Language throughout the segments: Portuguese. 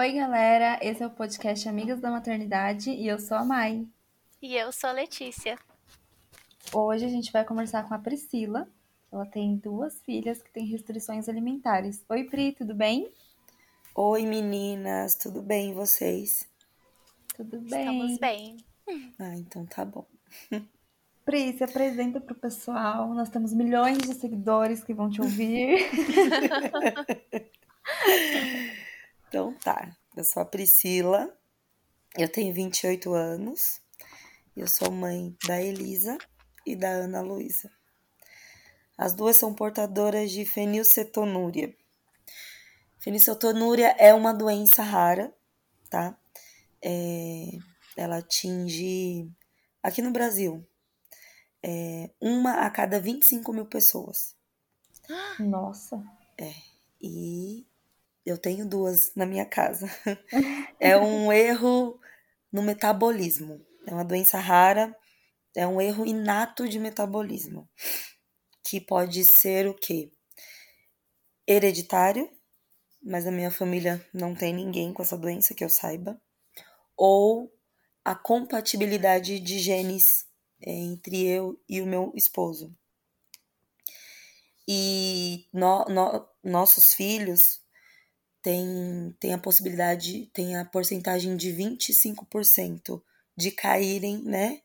Oi, galera, esse é o podcast Amigas da Maternidade e eu sou a Mai. E eu sou a Letícia. Hoje a gente vai conversar com a Priscila. Ela tem duas filhas que têm restrições alimentares. Oi, Pri, tudo bem? Oi, meninas, tudo bem e vocês? Tudo bem. Estamos bem. Ah, então tá bom. Pri, se apresenta pro pessoal. Nós temos milhões de seguidores que vão te ouvir. Então tá, eu sou a Priscila, eu tenho 28 anos, eu sou mãe da Elisa e da Ana Luísa. As duas são portadoras de fenilcetonúria. Fenilcetonúria é uma doença rara, tá? É, ela atinge, aqui no Brasil, é, uma a cada 25 mil pessoas. Nossa. É, e eu tenho duas na minha casa. é um erro no metabolismo. É uma doença rara, é um erro inato de metabolismo. Que pode ser o quê? Hereditário, mas a minha família não tem ninguém com essa doença que eu saiba. Ou a compatibilidade de genes é, entre eu e o meu esposo. E no, no, nossos filhos tem, tem a possibilidade, tem a porcentagem de 25% de caírem, né?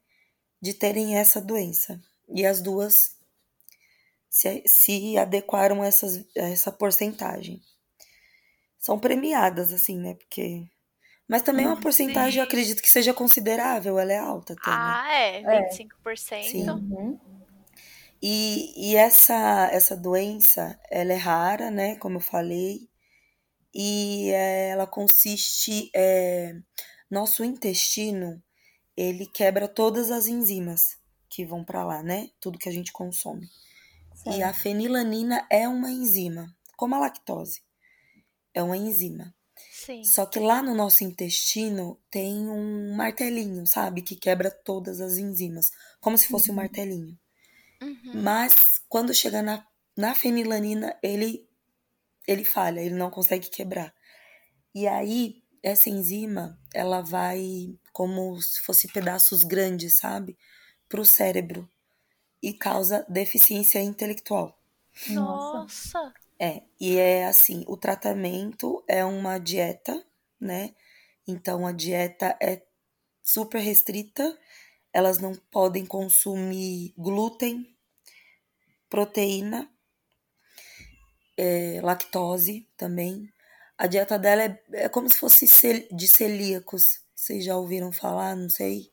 De terem essa doença. E as duas se, se adequaram a, essas, a essa porcentagem. São premiadas, assim, né? Porque. Mas também é uma porcentagem, eu acredito que seja considerável, ela é alta. Até, ah, é, 25%. Sim. Uhum. E, e essa, essa doença, ela é rara, né? Como eu falei e é, ela consiste é, nosso intestino ele quebra todas as enzimas que vão para lá, né? Tudo que a gente consome. Certo. E a fenilanina é uma enzima, como a lactose. É uma enzima. Sim. Só que lá no nosso intestino tem um martelinho, sabe? Que quebra todas as enzimas. Como se fosse uhum. um martelinho. Uhum. Mas quando chega na, na fenilanina, ele ele falha, ele não consegue quebrar. E aí, essa enzima, ela vai como se fosse pedaços grandes, sabe? Para o cérebro. E causa deficiência intelectual. Nossa! É, e é assim, o tratamento é uma dieta, né? Então a dieta é super restrita, elas não podem consumir glúten, proteína é, lactose também. A dieta dela é, é como se fosse de celíacos. Vocês já ouviram falar? Não sei.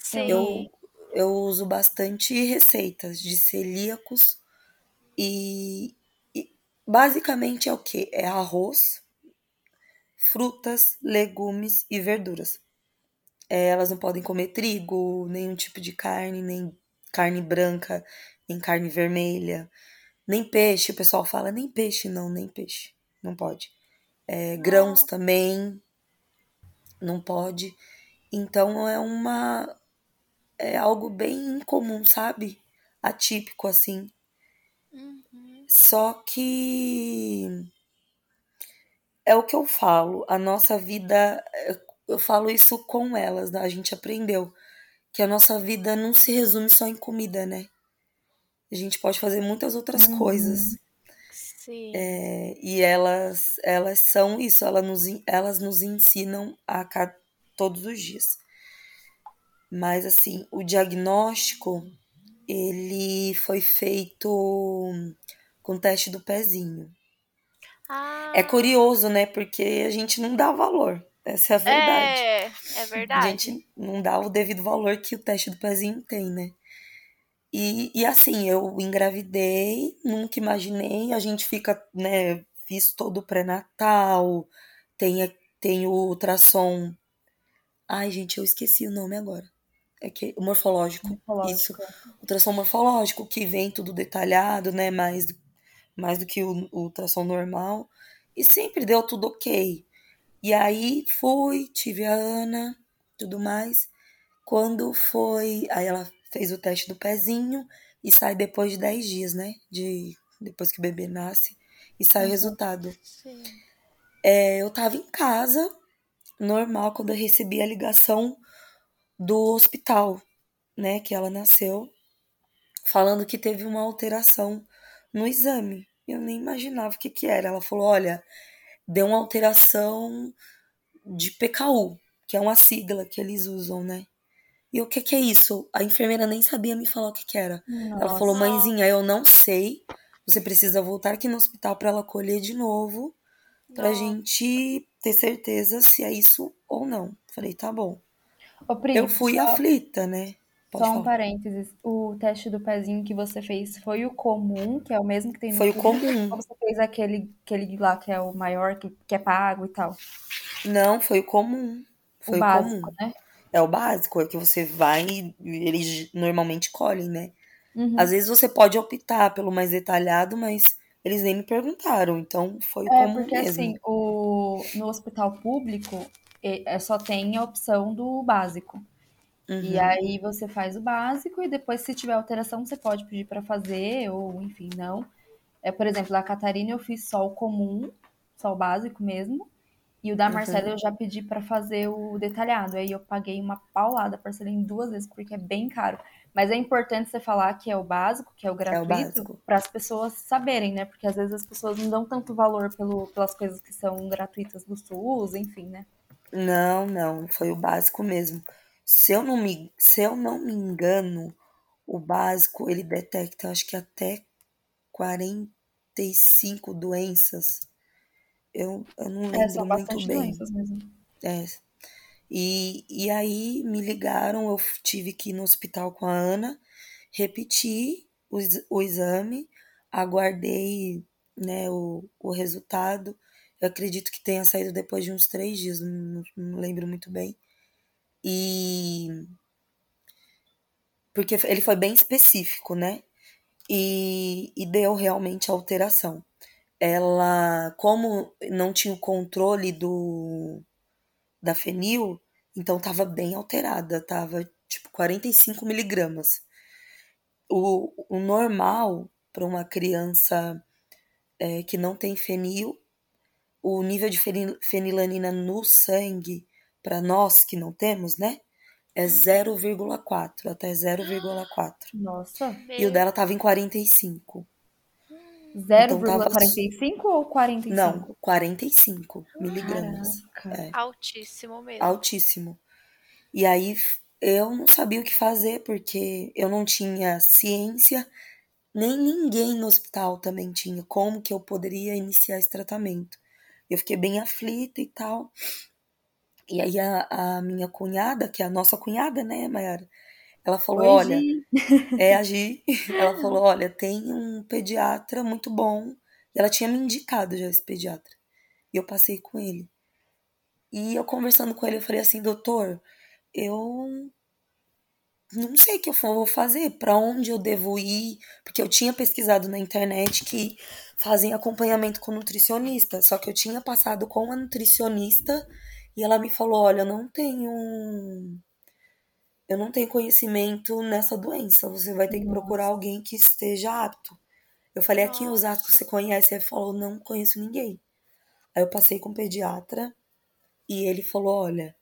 Sim. Eu, eu uso bastante receitas de celíacos e, e basicamente é o que? É arroz, frutas, legumes e verduras. É, elas não podem comer trigo, nenhum tipo de carne, nem carne branca, nem carne vermelha. Nem peixe, o pessoal fala, nem peixe, não, nem peixe. Não pode. É, grãos também, não pode. Então é uma. É algo bem incomum, sabe? Atípico, assim. Uhum. Só que. É o que eu falo, a nossa vida. Eu falo isso com elas, né? a gente aprendeu que a nossa vida não se resume só em comida, né? A gente pode fazer muitas outras Uhum. coisas. Sim. É, e elas, elas são isso, elas nos, elas nos ensinam a ca- todos os dias. Mas assim, o diagnóstico, ele foi feito com teste do pezinho. Ah, É curioso, né? Porque a gente não dá valor. Essa é a verdade. é, é A verdade. gente não dá o devido valor que o teste do pezinho tem, né? E, e assim, eu engravidei, nunca imaginei, a gente fica, né, fiz todo o pré-natal, tem, tem o ultrassom. Ai, gente, eu esqueci o nome agora. É que o morfológico. Isso. Morfológico. Ultrassom morfológico, que vem tudo detalhado, né? Mais, mais do que o, o ultrassom normal. E sempre deu tudo ok. E aí fui, tive a Ana, tudo mais. Quando foi. Aí ela fez o teste do pezinho e sai depois de 10 dias, né? De, depois que o bebê nasce. E sai o Uhum. resultado. Sim. é, eu tava em casa, normal, quando eu recebi a ligação do hospital, né, que ela nasceu, falando que teve uma alteração no exame. Eu nem imaginava o que que era. Ela falou, olha, deu uma alteração de PKU, que é uma sigla que eles usam, né? E o que que é isso? A enfermeira nem sabia me falar o que que era. Nossa. Ela falou, mãezinha, eu não sei. Você precisa voltar aqui no hospital para ela colher de novo, pra Nossa. gente ter certeza se é isso ou não. Falei, tá bom. Ô, Pri, Eu fui só, aflita, né? Pode só um falar. parênteses. O teste do pezinho que você fez foi o comum, que é o mesmo que tem no Foi o comum. ou você fez aquele, aquele lá que é o maior, que, que é pago e tal? Não, foi o comum. O Foi o básico, comum. né? É o básico, é que você vai e eles normalmente colhem, né? Uhum. Às vezes você pode optar pelo mais detalhado, mas eles nem me perguntaram, então foi o É, comum porque mesmo. assim, o, no hospital público, é, só tem a opção do básico. E Uhum, aí você faz o básico e depois, se tiver alteração, você pode pedir para fazer, ou enfim, não. É, por exemplo, da Catarina eu fiz só o comum, só o básico mesmo. E o da Marcela uhum. eu já pedi para fazer o detalhado. Aí eu paguei uma paulada, parcelei em duas vezes, porque é bem caro. Mas é importante você falar que é o básico, que é o É gratuito, básico. para as pessoas saberem, né? Porque às vezes as pessoas não dão tanto valor pelo, pelas coisas que são gratuitas do SUS, enfim, né? Não, não, foi o básico mesmo. Se eu não me, se eu não me engano, o básico ele detecta, acho que até 45 doenças. Eu, eu não É, são lembro muito bastante bem. doenças mesmo. É. E, e aí me ligaram, eu tive que ir no hospital com a Ana, repeti o, o exame, aguardei, né, o, o resultado. Eu acredito que tenha saído depois de uns três dias, não, não lembro muito bem. E porque ele foi bem específico, né? E, e deu realmente alteração. Ela, como não tinha o controle do da fenil, então tava bem alterada, tava tipo 45 miligramas. O, o normal para uma criança é, que não tem fenil, o nível de feni- fenilanina no sangue, para nós que não temos, né? É 0,4, até 0,4. Nossa, E o dela tava em 45. Então tava. 0,45 ou 45? Não, 45 miligramas. É. altíssimo mesmo. altíssimo. E aí eu não sabia o que fazer, porque eu não tinha ciência, nem ninguém no hospital também tinha como que eu poderia iniciar esse tratamento. Eu fiquei bem aflita e tal. E aí a, a minha cunhada, que é a nossa cunhada, né, Mayara? Ela falou, Oi, olha, Gi. é a Gi. Ela falou, olha, tem um pediatra muito bom. E ela tinha me indicado já esse pediatra. E eu passei com ele. E eu conversando com ele, eu falei assim, doutor, eu não sei o que eu vou fazer, para onde eu devo ir, porque eu tinha pesquisado na internet que fazem acompanhamento com nutricionista, só que eu tinha passado com a nutricionista e ela me falou, olha, eu não tenho eu não tenho conhecimento nessa doença, você vai ter que procurar alguém que esteja apto. Eu falei, aqui em Osasco você conhece? Ele falou, não conheço ninguém. Aí eu passei com o pediatra e ele falou, olha,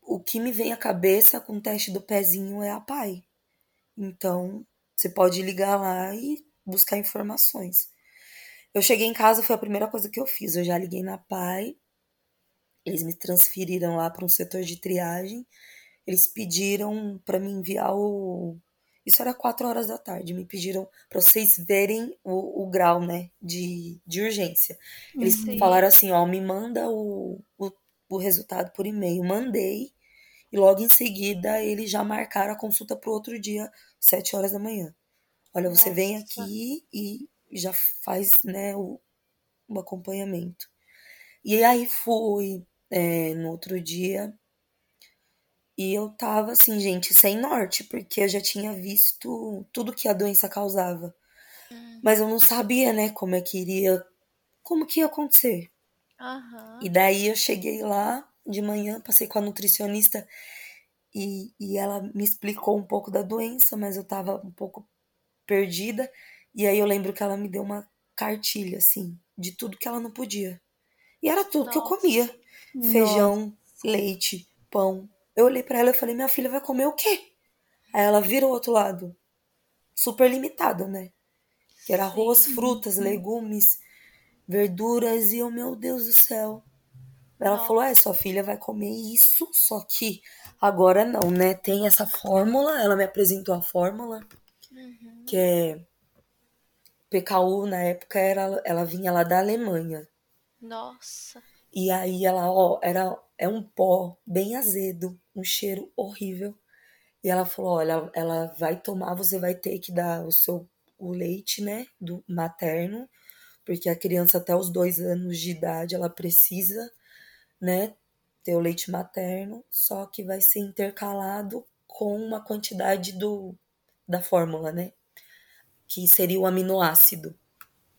o que me vem à cabeça com o teste do pezinho é a PAI. Então, você pode ligar lá e buscar informações. Eu cheguei em casa, foi a primeira coisa que eu fiz. Eu já liguei na PAI, eles me transferiram lá para um setor de triagem. Eles pediram para me enviar o. Isso era quatro horas da tarde. Me pediram para vocês verem o, o grau, né, de, de urgência. Eles Sim. falaram assim: ó, me manda o, o, o resultado por e-mail. Mandei. E logo em seguida eles já marcaram a consulta para outro dia, sete horas da manhã. Olha, você vem Nossa. aqui e já faz, né, o, o acompanhamento. E aí fui é, no outro dia e eu tava assim, gente, sem norte, porque eu já tinha visto tudo que a doença causava. Hum. Mas eu não sabia, né, como é que iria, como que ia acontecer. Aham. E daí eu cheguei lá de manhã, passei com a nutricionista e, e ela me explicou um pouco da doença, mas eu tava um pouco perdida. E aí eu lembro que ela me deu uma cartilha, assim, de tudo que ela não podia. E era tudo que eu Nossa. comia. Feijão, leite, pão. Eu olhei pra ela e falei, minha filha vai comer o quê? Aí ela vira o outro lado. Super limitado, né? Que era arroz, frutas, legumes, verduras. E eu, meu Deus do céu. Ela Nossa. falou, é, sua filha vai comer isso, só que agora não, né? Tem essa fórmula, ela me apresentou a fórmula, Uhum. que é PKU na época era, ela vinha lá da Alemanha. Nossa. E aí ela, ó, era é um pó bem azedo, um cheiro horrível. E ela falou, olha, ela vai tomar, você vai ter que dar o seu o leite, né, do materno, porque a criança até os dois anos de idade ela precisa, né, ter o leite materno, só que vai ser intercalado com uma quantidade do da fórmula, né, que seria o aminoácido.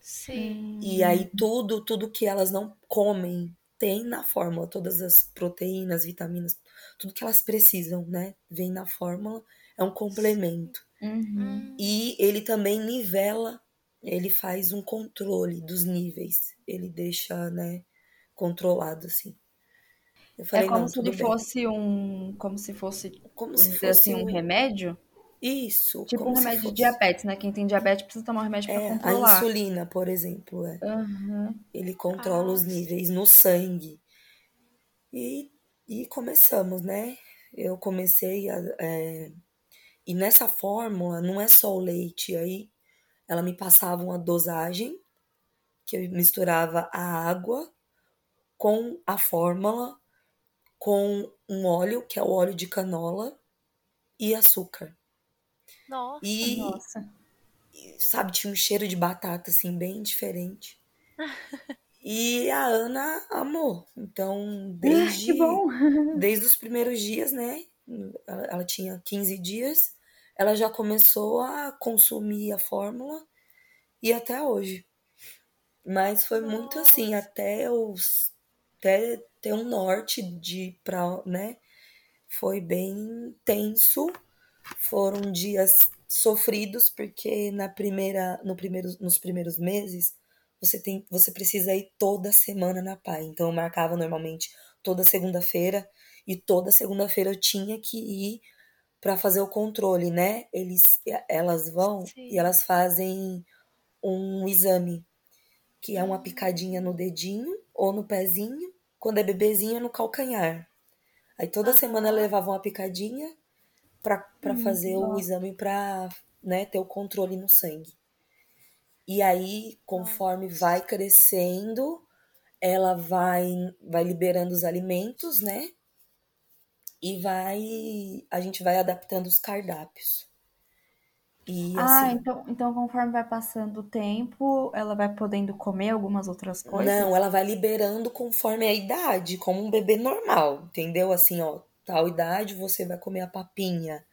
Sim. E aí tudo, tudo que elas não comem tem na fórmula, todas as proteínas, vitaminas, tudo que elas precisam, né? Vem na fórmula, é um complemento. Uhum. Hum. E ele também nivela, ele faz um controle dos níveis, ele deixa, né, controlado assim. Eu falei, é como se bem. fosse um. Como se fosse, Como se dizer fosse assim, um- remédio? Isso, Tipo um remédio de diabetes, né? Quem tem diabetes precisa tomar um remédio pra É, a controlar. insulina, por exemplo, é. Aham. Ele controla Ah, os níveis no sangue. E, e começamos, né? Eu comecei a. é, E nessa fórmula, não é só o leite. Aí ela me passava uma dosagem, que eu misturava a água com a fórmula, com um óleo, que é o óleo de canola, e açúcar. Nossa. E, Nossa. sabe, tinha um cheiro de batata, assim, bem diferente. E a Ana amou. Então, desde, Que bom! desde os primeiros dias, né? Ela, ela tinha 15 dias, ela já começou a consumir a fórmula e até hoje. Mas foi muito assim, Nossa. até os até ter um norte de pra, né? Foi bem tenso. Foram dias sofridos porque na primeira no primeiro, nos primeiros meses você tem você precisa ir toda semana na PAI. Então eu marcava normalmente toda segunda-feira e toda segunda-feira eu tinha que ir para fazer o controle, né? Eles elas vão Sim. e elas fazem um exame que é uma picadinha no dedinho ou no pezinho, quando é bebezinho é no calcanhar. Aí toda semana Aham. levava uma picadinha pra pra fazer o Hum, exame pra, né, ter o controle no sangue. E aí, conforme vai crescendo, ela vai vai liberando os alimentos, né? E vai a gente vai adaptando os cardápios. E Ah, assim, então, então conforme vai passando o tempo, ela vai podendo comer algumas outras coisas? Não, ela vai liberando conforme a idade, como um bebê normal, entendeu? Assim, ó, tal idade você vai comer a papinha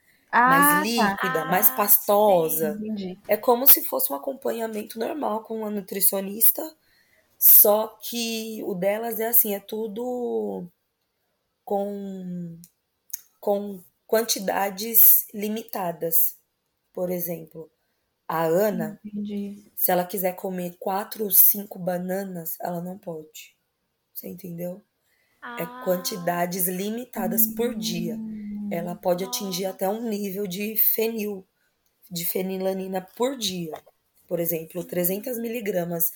mais Ah, tá. líquida, mais Ah, pastosa. Entendi. É como se fosse um acompanhamento normal com uma nutricionista, só que o delas é assim, é tudo com, com quantidades limitadas. Por exemplo, a Ana, Entendi. se ela quiser comer quatro ou cinco bananas, ela não pode. Você entendeu? é quantidades limitadas por dia. Ah. Ela pode atingir até um nível de fenil, de fenilanina por dia. Por exemplo, 300 miligramas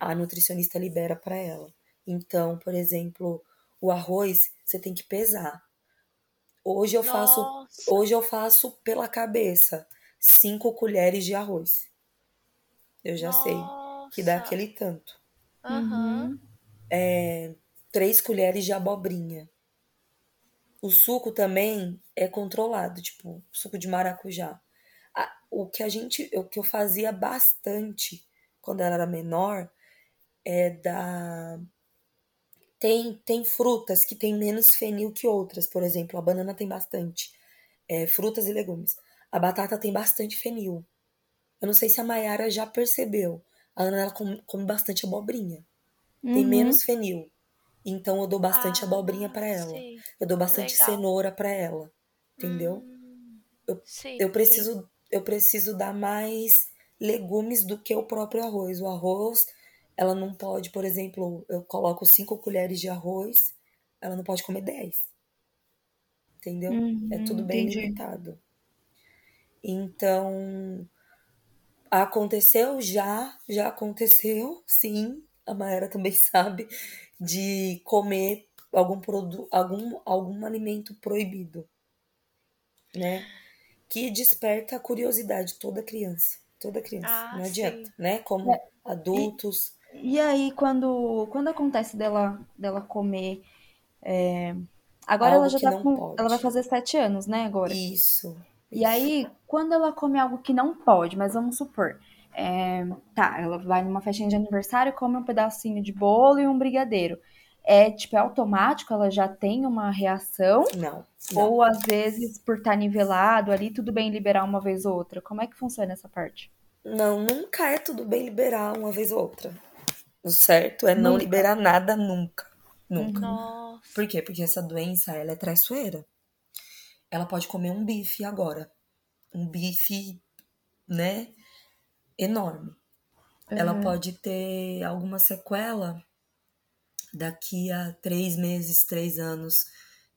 a nutricionista libera para ela. Então, por exemplo, o arroz você tem que pesar. Hoje eu Nossa. faço, hoje eu faço pela cabeça cinco colheres de arroz. Eu já Nossa. sei que dá aquele tanto. Uhum. É, três colheres de abobrinha. O suco também é controlado, tipo, suco de maracujá. O que a gente, o que eu fazia bastante quando ela era menor é da tem tem frutas que tem menos fenil que outras, por exemplo, a banana tem bastante, é, frutas e legumes. A batata tem bastante fenil. Eu não sei se a Mayara já percebeu. A Ana ela come, come bastante abobrinha. Uhum. Tem menos fenil. Então eu dou bastante Ah, abobrinha pra ela. sim. Eu dou bastante Legal. cenoura pra ela. Entendeu? Hum, Eu- sim, Eu sim. preciso eu preciso dar mais legumes do que o próprio arroz. O arroz ela não pode, por exemplo, eu coloco cinco colheres de arroz, ela não pode comer dez. Entendeu? Uhum, é tudo bem entendi. limitado. Então, aconteceu já, já aconteceu, sim. A Maera também sabe de comer algum produto, algum, algum alimento proibido, né? Que desperta a curiosidade toda criança, toda criança, Ah, não adianta, sim. né? Como adultos, E aí, quando, quando acontece dela, dela comer. é, Agora Algo ela já tá não com. pode. Ela vai fazer sete anos, né? Agora. isso. E aí, quando ela come algo que não pode, mas vamos supor, é, tá, ela vai numa festinha de aniversário, come um pedacinho de bolo e um brigadeiro. É, tipo, é automático, ela já tem uma reação? Não, não. Ou às vezes, por estar nivelado ali, tudo bem liberar uma vez ou outra? Como é que funciona essa parte? Não, nunca é tudo bem liberar uma vez ou outra. O certo é não Nunca. liberar nada nunca. Nunca. Nossa. Por quê? Porque essa doença, ela é traiçoeira. Ela pode comer um bife agora. Um bife, né? Enorme. Ela Uhum. pode ter alguma sequela daqui a três meses, três anos,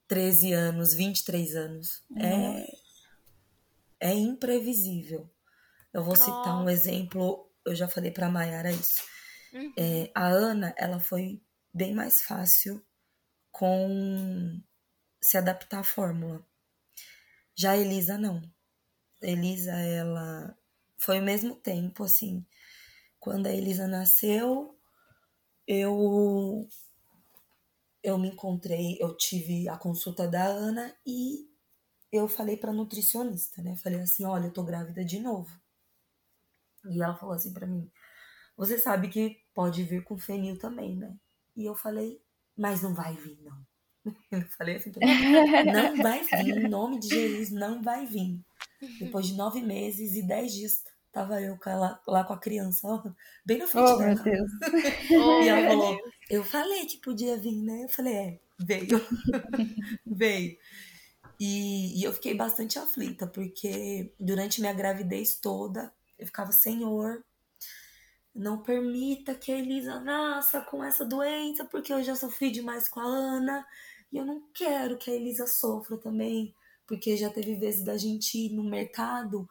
13 anos, 23 anos. É, é imprevisível. Eu vou citar um Nossa. exemplo, eu já falei pra Mayara isso. Uhum. É, a Ana, ela foi bem mais fácil com se adaptar à fórmula. Já a Elisa, não. Elisa, ela foi o mesmo tempo, assim. Quando a Elisa nasceu, eu eu me encontrei, eu tive a consulta da Ana e eu falei pra nutricionista, né? Falei assim, olha, eu tô grávida de novo. E ela falou assim pra mim, você sabe que pode vir com fenil também, né? E eu falei, mas não vai vir, não. Eu falei assim pra não vai vir, em nome de Jesus, não vai vir. Depois de nove meses e dez dias, tava eu com ela- lá com a criança, ó, bem na frente Oh, meu dela. Deus. Oh, E ela meu falou, Deus. eu falei que podia vir, né? Eu falei, é, veio. veio. E, e eu fiquei bastante aflita, porque durante minha gravidez toda, eu ficava, Senhor, não permita que a Elisa nasça com essa doença, porque eu já sofri demais com a Ana. E eu não quero que a Elisa sofra também, porque já teve vezes da gente ir no mercado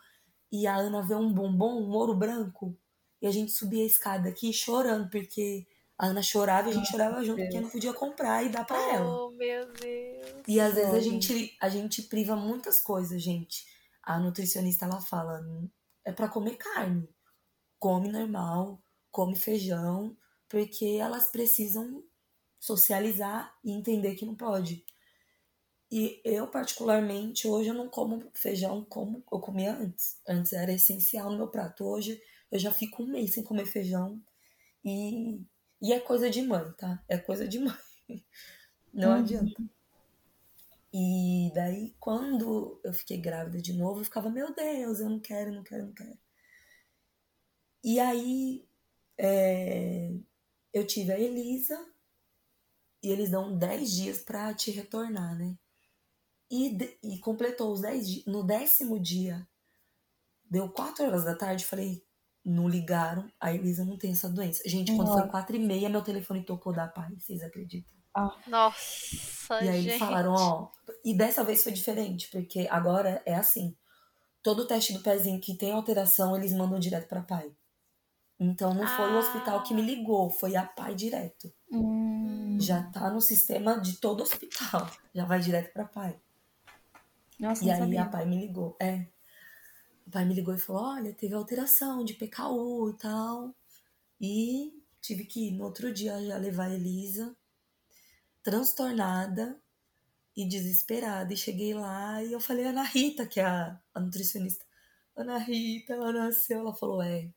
e a Ana vê um bombom, um ouro branco, e a gente subia a escada aqui chorando, porque a Ana chorava e a gente chorava junto, porque não podia comprar e dar pra ela. Oh, meu Deus. E às vezes a gente, a gente priva muitas coisas, gente. A nutricionista ela fala, é pra comer carne. Come normal, come feijão, porque elas precisam socializar e entender que não pode. E eu, particularmente, hoje eu não como feijão como eu comia antes. Antes era essencial no meu prato. Hoje eu já fico um mês sem comer feijão. E, e é coisa de mãe, tá? É coisa de mãe. Não Uhum. adianta. E daí, quando eu fiquei grávida de novo, eu ficava, meu Deus, eu não quero, não quero, não quero. E aí, é, eu tive a Elisa, e eles dão 10 dias pra te retornar, né? E, e completou os 10 dias. No décimo dia, deu 4 horas da tarde, falei, não ligaram, a Elisa não tem essa doença. Gente, quando foi Nossa. 4 e meia, meu telefone tocou da paz, vocês acreditam? Nossa, E aí gente. eles falaram, ó. E dessa vez foi diferente, porque agora é assim. Todo teste do pezinho que tem alteração, eles mandam direto pra pai. Então não foi o Ah. hospital que me ligou, foi a pai direto. Hum. Já tá no sistema de todo hospital. Já vai direto pra pai. Nossa, E aí sabia. a pai me ligou. É. O pai me ligou e falou: olha, teve alteração de PKU e tal. E tive que ir no outro dia já levar a Elisa, transtornada e desesperada. E cheguei lá e eu falei, Ana Rita, que é a, a nutricionista. Ana Rita, ela nasceu. Ela falou, é.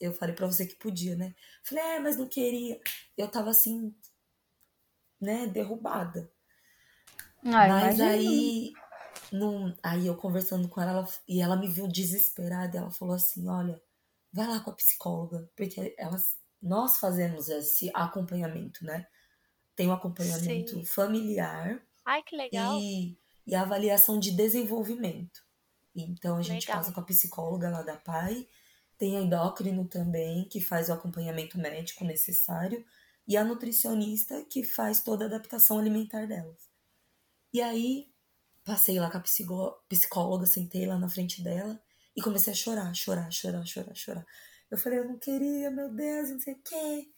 Eu falei pra você que podia, né? Falei, é, mas não queria. Eu tava assim, né, derrubada. Ah, Mas aí, num, aí eu conversando com ela, ela- e ela me viu desesperada, ela falou assim, olha, vai lá com a psicóloga, porque elas, nós fazemos esse acompanhamento, né? Tem o acompanhamento Sim. familiar Ai, que legal. e, e avaliação de desenvolvimento. Então a gente Legal. passa com a psicóloga lá da PAI, tem a endócrino também, que faz o acompanhamento médico necessário, e a nutricionista, que faz toda a adaptação alimentar delas. E aí, passei lá com a psicóloga, sentei lá na frente dela e comecei a chorar, chorar, chorar, chorar, chorar. Eu falei, eu não queria, meu Deus, não sei o quê.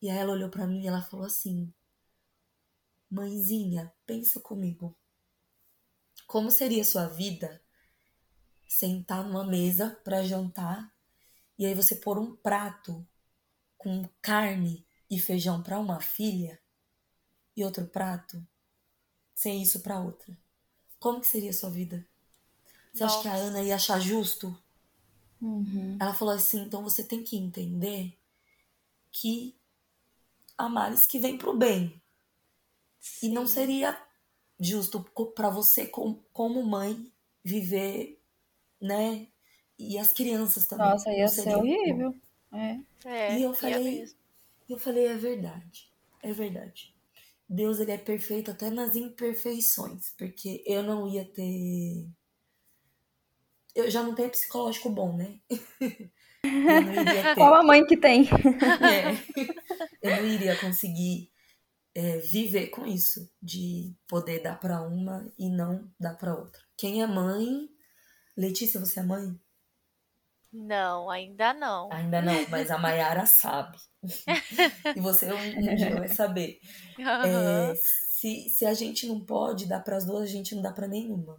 E aí ela olhou para mim e ela falou assim: Mãezinha, pensa comigo. Como seria sua vida sentar numa mesa para jantar e aí você pôr um prato com carne e feijão para uma filha e outro prato sem isso para outra? Como que seria sua vida? Você Nossa. acha que a Ana ia achar justo? Uhum. Ela falou assim: então você tem que entender que há males que vêm pro bem. Sim. E não seria justo para você, como mãe, viver, né? E as crianças também. Nossa, ia ser horrível. É. é. e eu falei, eu falei, é verdade. É verdade. Deus ele é perfeito até nas imperfeições, porque eu não ia ter eu já não tenho psicológico bom, né? Qual a mãe que tem? é, eu não iria conseguir é, viver com isso, de poder dar para uma e não dar para outra. Quem é mãe? Letícia, você é mãe? Não, ainda não. Ainda não, mas a Mayara sabe. e você um, dia vai saber. Uhum. É, se, se a gente não pode dar para as duas, a gente não dá para nenhuma.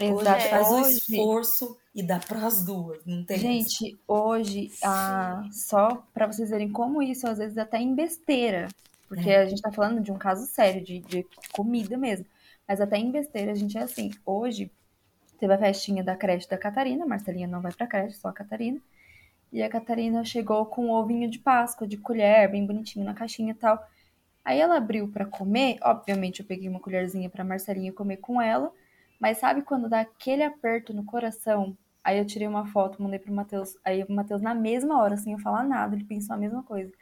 Exato. Hoje faz o esforço e dá para as duas, não tem Gente, isso. hoje, ah, só para vocês verem como isso às vezes até em besteira, porque é. a gente tá falando de um caso sério, de, de comida mesmo, mas até em besteira a gente é assim. Hoje teve a festinha da creche da Catarina, Marcelinha não vai pra creche, só a Catarina. E a Catarina chegou com um ovinho de Páscoa, de colher, bem bonitinho na caixinha e tal. Aí ela abriu para comer, obviamente eu peguei uma colherzinha para Marcelinha comer com ela. Mas sabe quando dá aquele aperto no coração? Aí eu tirei uma foto, mandei pro Matheus. Aí o Matheus, na mesma hora, sem eu falar nada, ele pensou a mesma coisa.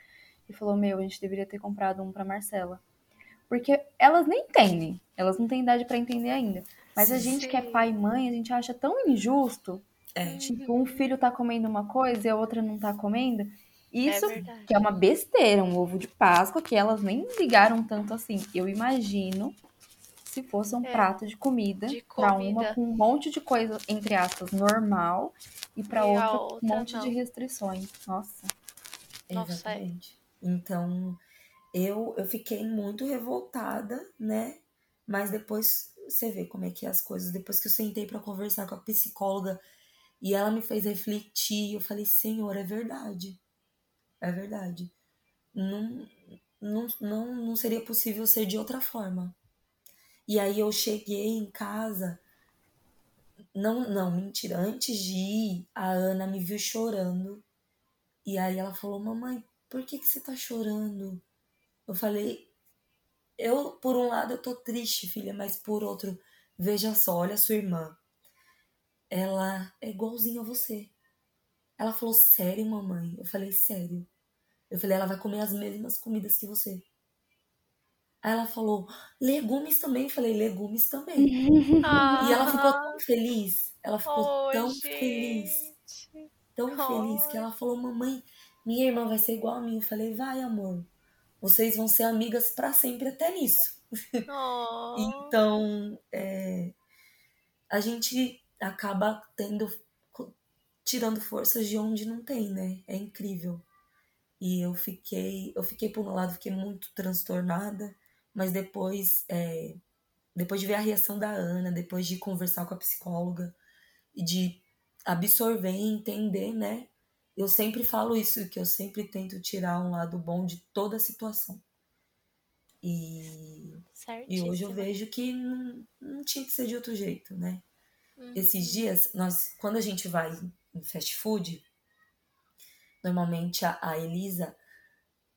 E falou: Meu, a gente deveria ter comprado um pra Marcela. Porque elas nem entendem. Elas não têm idade para entender ainda. Mas a gente Sim. que é pai e mãe, a gente acha tão injusto. É. Tipo, um filho tá comendo uma coisa e a outra não tá comendo. Isso é que é uma besteira, um ovo de Páscoa, que elas nem ligaram tanto assim. Eu imagino se fosse um é, prato de comida, comida. para uma com um monte de coisa, entre aspas, normal, e para outra, outra, um monte não. de restrições. Nossa. Nossa Exatamente. É. Então, eu, eu fiquei muito revoltada, né? Mas depois você vê como é que é as coisas. Depois que eu sentei para conversar com a psicóloga e ela me fez refletir, eu falei, Senhor, é verdade. É verdade. Não, não, não, não seria possível ser de outra forma. E aí eu cheguei em casa. Não, não, mentira. Antes de ir, a Ana me viu chorando. E aí ela falou: Mamãe, por que, que você tá chorando? Eu falei: Eu, por um lado, eu tô triste, filha, mas por outro, veja só, olha a sua irmã. Ela é igualzinha a você. Ela falou: Sério, mamãe? Eu falei: Sério. Eu falei: Ela vai comer as mesmas comidas que você. Aí ela falou, legumes também. Eu falei, legumes também. Ah. E ela ficou tão feliz. Ela ficou oh, tão gente. feliz. Tão oh. feliz que ela falou, mamãe, minha irmã vai ser igual a mim. Eu falei, vai, amor. Vocês vão ser amigas para sempre até nisso. Oh. então, é, a gente acaba tendo tirando forças de onde não tem, né? É incrível. E eu fiquei, eu fiquei por um lado, fiquei muito transtornada mas depois, é, depois de ver a reação da Ana, depois de conversar com a psicóloga e de absorver e entender, né? Eu sempre falo isso, que eu sempre tento tirar um lado bom de toda a situação. E, e hoje eu vejo que não, não tinha que ser de outro jeito, né? Uhum. Esses dias, nós, quando a gente vai em fast food, normalmente a, a Elisa,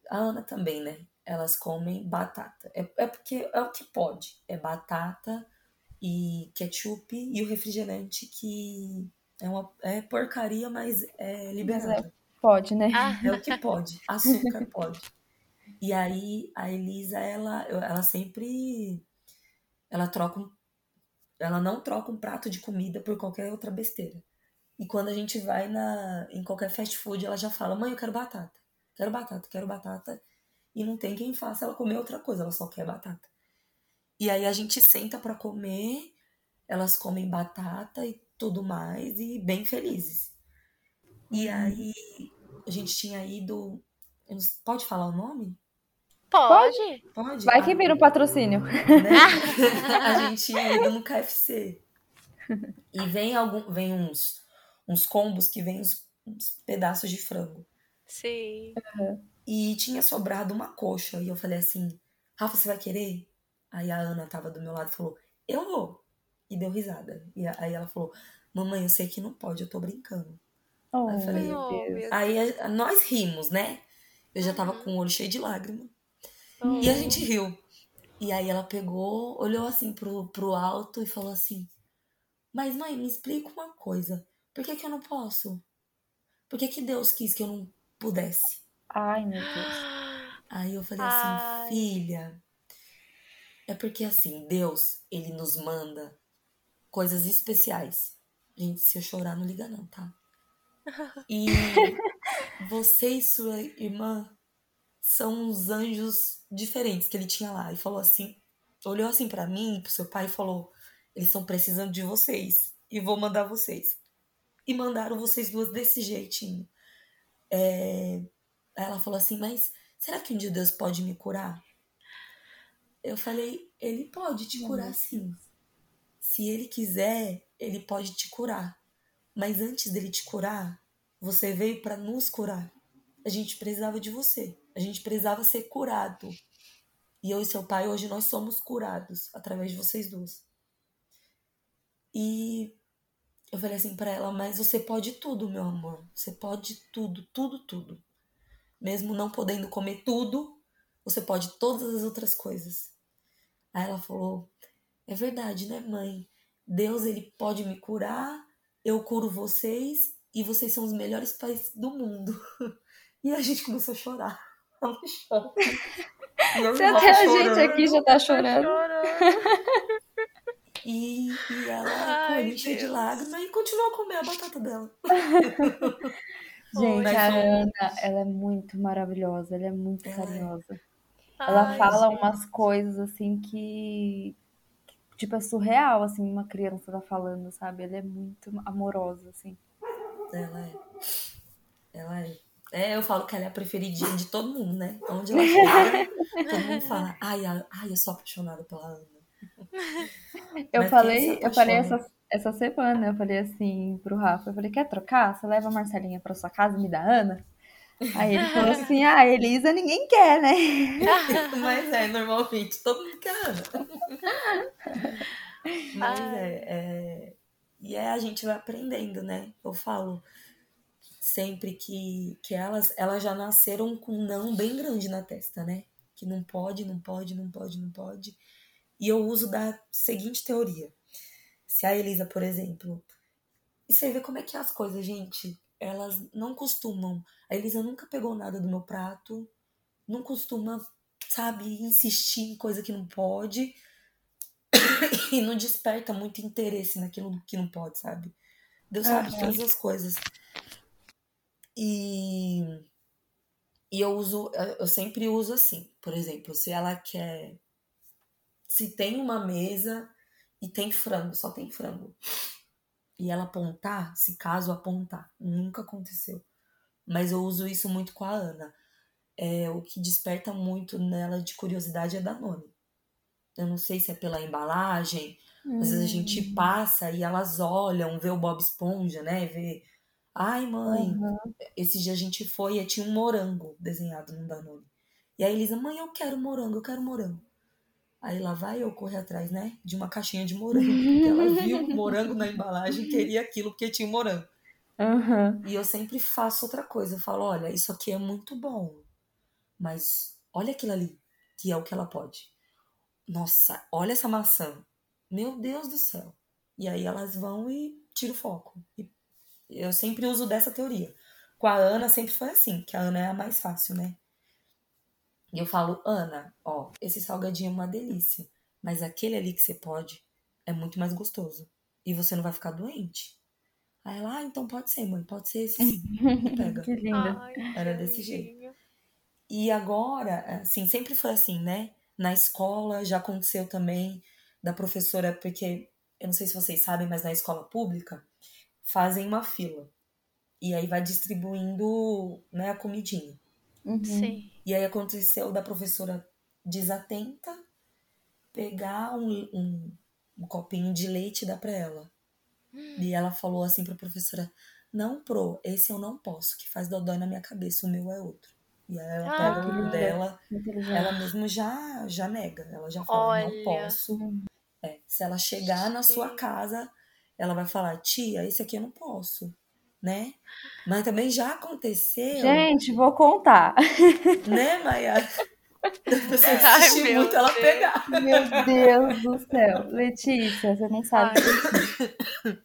a Ana também, né? elas comem batata. É, é porque é o que pode. É batata e ketchup e o refrigerante que é uma é porcaria, mas é liberado. É, pode, né? Ah. É o que pode. Açúcar pode. E aí a Elisa, ela, ela sempre ela troca um, ela não troca um prato de comida por qualquer outra besteira. E quando a gente vai na, em qualquer fast food, ela já fala: mãe, eu quero batata. Quero batata, quero batata. E não tem quem faça ela comer outra coisa, ela só quer batata. E aí a gente senta para comer, elas comem batata e tudo mais, e bem felizes. E Uhum. aí a gente tinha ido. Pode falar o nome? Pode? Pode? Vai Ah, que vira um patrocínio. né? a gente tinha ido no KFC. E vem algum, vem uns, uns combos que vem uns, uns pedaços de frango. Sim. E tinha sobrado uma coxa. E eu falei assim, Rafa, você vai querer? Aí a Ana tava do meu lado e falou, eu vou. E deu risada. E a- aí ela falou, mamãe, eu sei que não pode, eu tô brincando. Oh, Aí eu falei, meu Oh, Aí a- nós rimos, né? Eu já tava Uhum. com o olho cheio de lágrima. Oh. E a gente riu. E aí ela pegou, olhou assim pro, pro alto e falou assim: Mas mãe, me explica uma coisa. Por que, que eu não posso? Por que, que Deus quis que eu não pudesse? Ai, meu Deus. Aí eu falei Ai. assim, filha. É porque assim, Deus, ele nos manda coisas especiais. Gente, se eu chorar, não liga não, tá? E você e sua irmã são uns anjos diferentes que ele tinha lá. E falou assim, olhou assim pra mim pro seu pai e falou: eles estão precisando de vocês e vou mandar vocês. E mandaram vocês duas desse jeitinho. É, Aí ela falou assim, mas será que um dia Deus pode me curar? Eu falei, ele pode te curar sim. Se ele quiser, ele pode te curar. Mas antes dele te curar, você veio para nos curar. A gente precisava de você. A gente precisava ser curado. E eu e seu pai, hoje nós somos curados através de vocês duas. E eu falei assim para ela, mas você pode tudo, meu amor. Você pode tudo, tudo, tudo. Mesmo não podendo comer tudo, você pode todas as outras coisas. Aí ela falou: É verdade, né, mãe? Deus, ele pode me curar, eu curo vocês e vocês são os melhores pais do mundo. E a gente começou a chorar. Ela chora. Eu Se até a gente aqui já tá chorando. E, e ela olho cheio de lágrimas e continuou a comer a batata dela. Gente, a Ana, ela é muito maravilhosa, ela é muito Ela é. carinhosa. Ela Ai, fala gente. umas coisas assim que, tipo, é surreal, assim, uma criança tá falando, sabe? Ela é muito amorosa, assim. Ela é. Ela é. É, eu falo que ela é a preferidinha de todo mundo, né? Onde ela chega, todo mundo fala, ai, ai, eu sou apaixonada pela Ana. Eu Mas falei, eu falei essa, essa semana, eu falei assim pro Rafa, eu falei, quer trocar? Você leva a Marcelinha pra sua casa e me dá a Ana? Aí ele falou assim, ah, Elisa ninguém quer, né? Mas é, normalmente, todo mundo quer. Mas é, é. E é, a gente vai aprendendo, né? Eu falo sempre que, que elas, elas já nasceram com um não bem grande na testa, né? Que não pode, não pode, não pode, não pode. E eu uso da seguinte teoria. Se a Elisa, por exemplo. E você vê como é que é as coisas, gente. Elas não costumam. A Elisa nunca pegou nada do meu prato. Não costuma, sabe, insistir em coisa que não pode. E não desperta muito interesse naquilo que não pode, sabe? Deus sabe Aham. todas as coisas. E, e eu uso, eu sempre uso assim, por exemplo, se ela quer. Se tem uma mesa e tem frango, só tem frango. E ela apontar, se caso apontar, nunca aconteceu. Mas eu uso isso muito com a Ana. É, o que desperta muito nela de curiosidade é Danone. Eu não sei se é pela embalagem, às vezes a gente Hum. passa e elas olham, vê o Bob Esponja, né? Vê. Ai, mãe, Aham. esse dia a gente foi e tinha um morango desenhado no Danone. E aí Elisa, mãe, eu quero morango, eu quero morango. Aí lá vai eu correr atrás, né? De uma caixinha de morango. Porque ela viu morango na embalagem e queria aquilo porque tinha um morango. Aham. E eu sempre faço outra coisa. Eu falo, olha, isso aqui é muito bom. Mas olha aquilo ali, que é o que ela pode. Nossa, olha essa maçã. Meu Deus do céu. E aí elas vão e tiram o foco. E eu sempre uso dessa teoria. Com a Ana sempre foi assim, que a Ana é a mais fácil, né? E eu falo, Ana, ó, esse salgadinho é uma delícia. Mas aquele ali que você pode é muito mais gostoso. E você não vai ficar doente. Aí ela, ah, então pode ser, mãe, pode ser esse sim. Pega. Que linda. Ai, Era que desse jeito. E agora, assim, sempre foi assim, né? Na escola já aconteceu também da professora, porque eu não sei se vocês sabem, mas na escola pública fazem uma fila. E aí vai distribuindo, né, a comidinha. Uhum. Sim. E aí aconteceu da professora desatenta pegar um, um, um copinho de leite e dar pra ela. E ela falou assim pra professora: Não, pro, esse eu não posso, que faz dodói na minha cabeça, o meu é outro. E aí ela Ah. pega o Linda. dela, ela mesmo já, já nega. Ela já fala: Não Olha. posso. É, se ela chegar na sua casa, ela vai falar: Tia, esse aqui eu não posso. Né? Mas também já aconteceu, Gente, vou contar. né, Maia? A pessoa Ai, insistir meu muito, ela Deus. pegar. Meu Deus do céu. Letícia, você não sabe. Ai.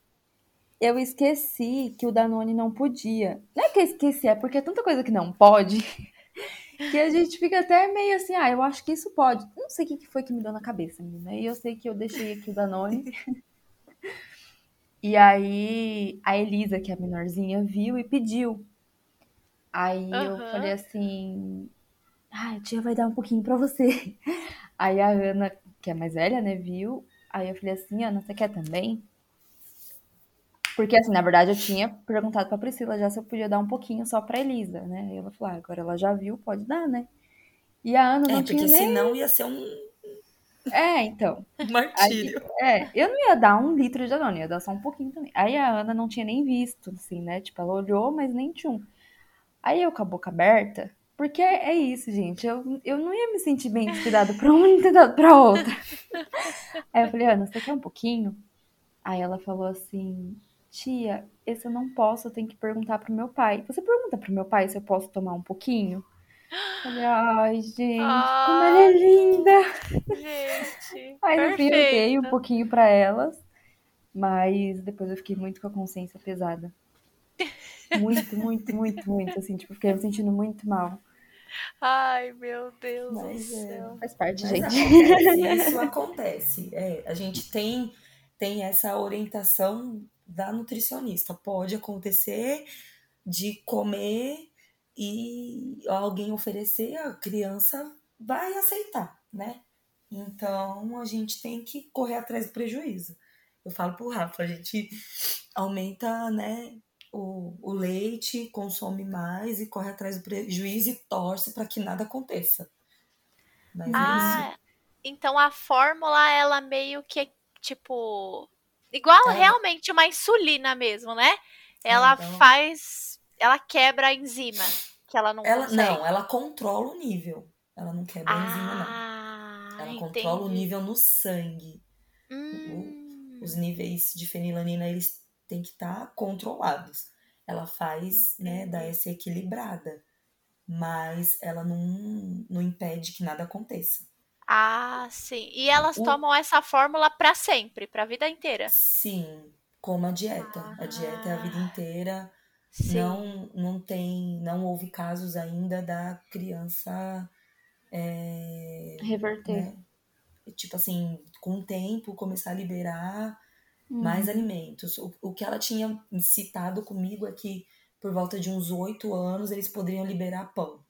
Eu esqueci que o Danone não podia. Não é que eu esqueci, é porque é tanta coisa que não pode que a gente fica até meio assim, ah, eu acho que isso pode. Não sei o que que foi que me deu na cabeça, menina. E eu sei que eu deixei aqui o Danone. E aí a Elisa, que é a menorzinha, viu e pediu. Aí eu Aham. falei assim, ai, tia vai dar um pouquinho pra você. Aí a Ana, que é mais velha, né, viu? Aí eu falei assim, Ana, você quer também? Porque, assim, na verdade, eu tinha perguntado pra Priscila já se eu podia dar um pouquinho só pra Elisa, né? E ela falou, ah, agora ela já viu, pode dar, né? E a Ana não É, tinha porque nem... senão ia ser um É, então. martírio. É, eu não ia dar um litro de Danone, ia dar só um pouquinho também. Aí a Ana não tinha nem visto, assim, né? Tipo, ela olhou, mas nem tinha um. Aí eu com a boca aberta, porque é isso, gente. Eu, eu não ia me sentir bem de ter dado pra uma e ter dado pra outra. Aí eu falei, Ana, você quer um pouquinho? Aí ela falou assim, tia, esse eu não posso, eu tenho que perguntar pro meu pai. Você pergunta pro meu pai se eu posso tomar um pouquinho? Eu falei, ai, gente, como ela é Ai. linda! Gente, Aí eu dei um pouquinho pra elas, mas depois eu fiquei muito com a consciência pesada. Muito, muito, muito, muito, assim, tipo, fiquei me sentindo muito mal. Ai, meu Deus Mas do é. céu. Faz parte, Mas gente. acontece, isso acontece. É, a gente tem, tem essa orientação da nutricionista. Pode acontecer de comer e alguém oferecer, a criança vai aceitar, né? Então a gente tem que correr atrás do prejuízo. Eu falo pro Rafa, a gente aumenta, né, o, o leite, consome mais e corre atrás do prejuízo e torce para que nada aconteça. Mas é isso. Ah, então a fórmula, ela meio que é, tipo, igual Ela- realmente uma insulina mesmo, né? Ela uma- faz, ela quebra a enzima, que ela não Ela, consegue. não, ela controla o nível. Ela não quebra a enzima, não. Ah, Ela controla o entendi. nível no sangue. Hum, Os níveis de fenilanina, eles têm que estar controlados. Ela faz, né, dar essa equilibrada. Mas ela não, não impede que nada aconteça. Ah, sim. E elas O- tomam essa fórmula pra sempre, pra vida inteira. Sim, como a dieta. A dieta é a vida Ah. inteira. Sim. Não, não tem, não houve casos ainda da criança é, Reverter. né? Tipo assim, com o tempo começar a liberar Hum. mais alimentos. O, o que ela tinha citado comigo é que por volta de uns oito anos eles poderiam liberar pão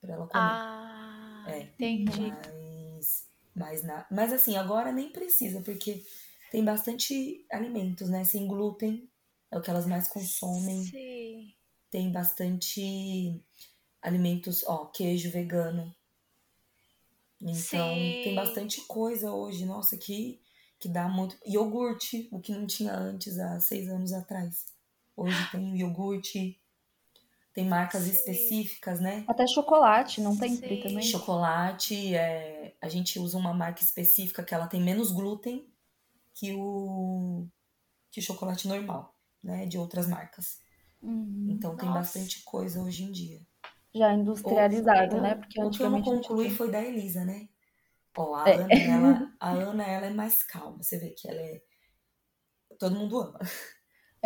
para ela comer. Ah, É. entendi. Mas, mas, na, mas assim, agora nem precisa, porque tem bastante alimentos, né? Sem glúten, é o que elas mais consomem. Sim. Tem bastante alimentos, ó, queijo vegano. Então, Sim. tem bastante coisa hoje, nossa, que, que dá muito. Iogurte, o que não tinha antes, há seis anos atrás. Hoje tem o iogurte, tem marcas Sim. específicas, né? Até chocolate, não tem Sim. também? Chocolate, é, a gente usa uma marca específica que ela tem menos glúten que o, que o chocolate normal, né? De outras marcas. Uhum. Então tem Nossa. bastante coisa hoje em dia. Já industrializado, O- né? Porque o que eu não concluí foi da Elisa, né? Ó, a É. Ana, ela, a Ana, ela é mais calma. Você vê que ela é. Todo mundo ama. A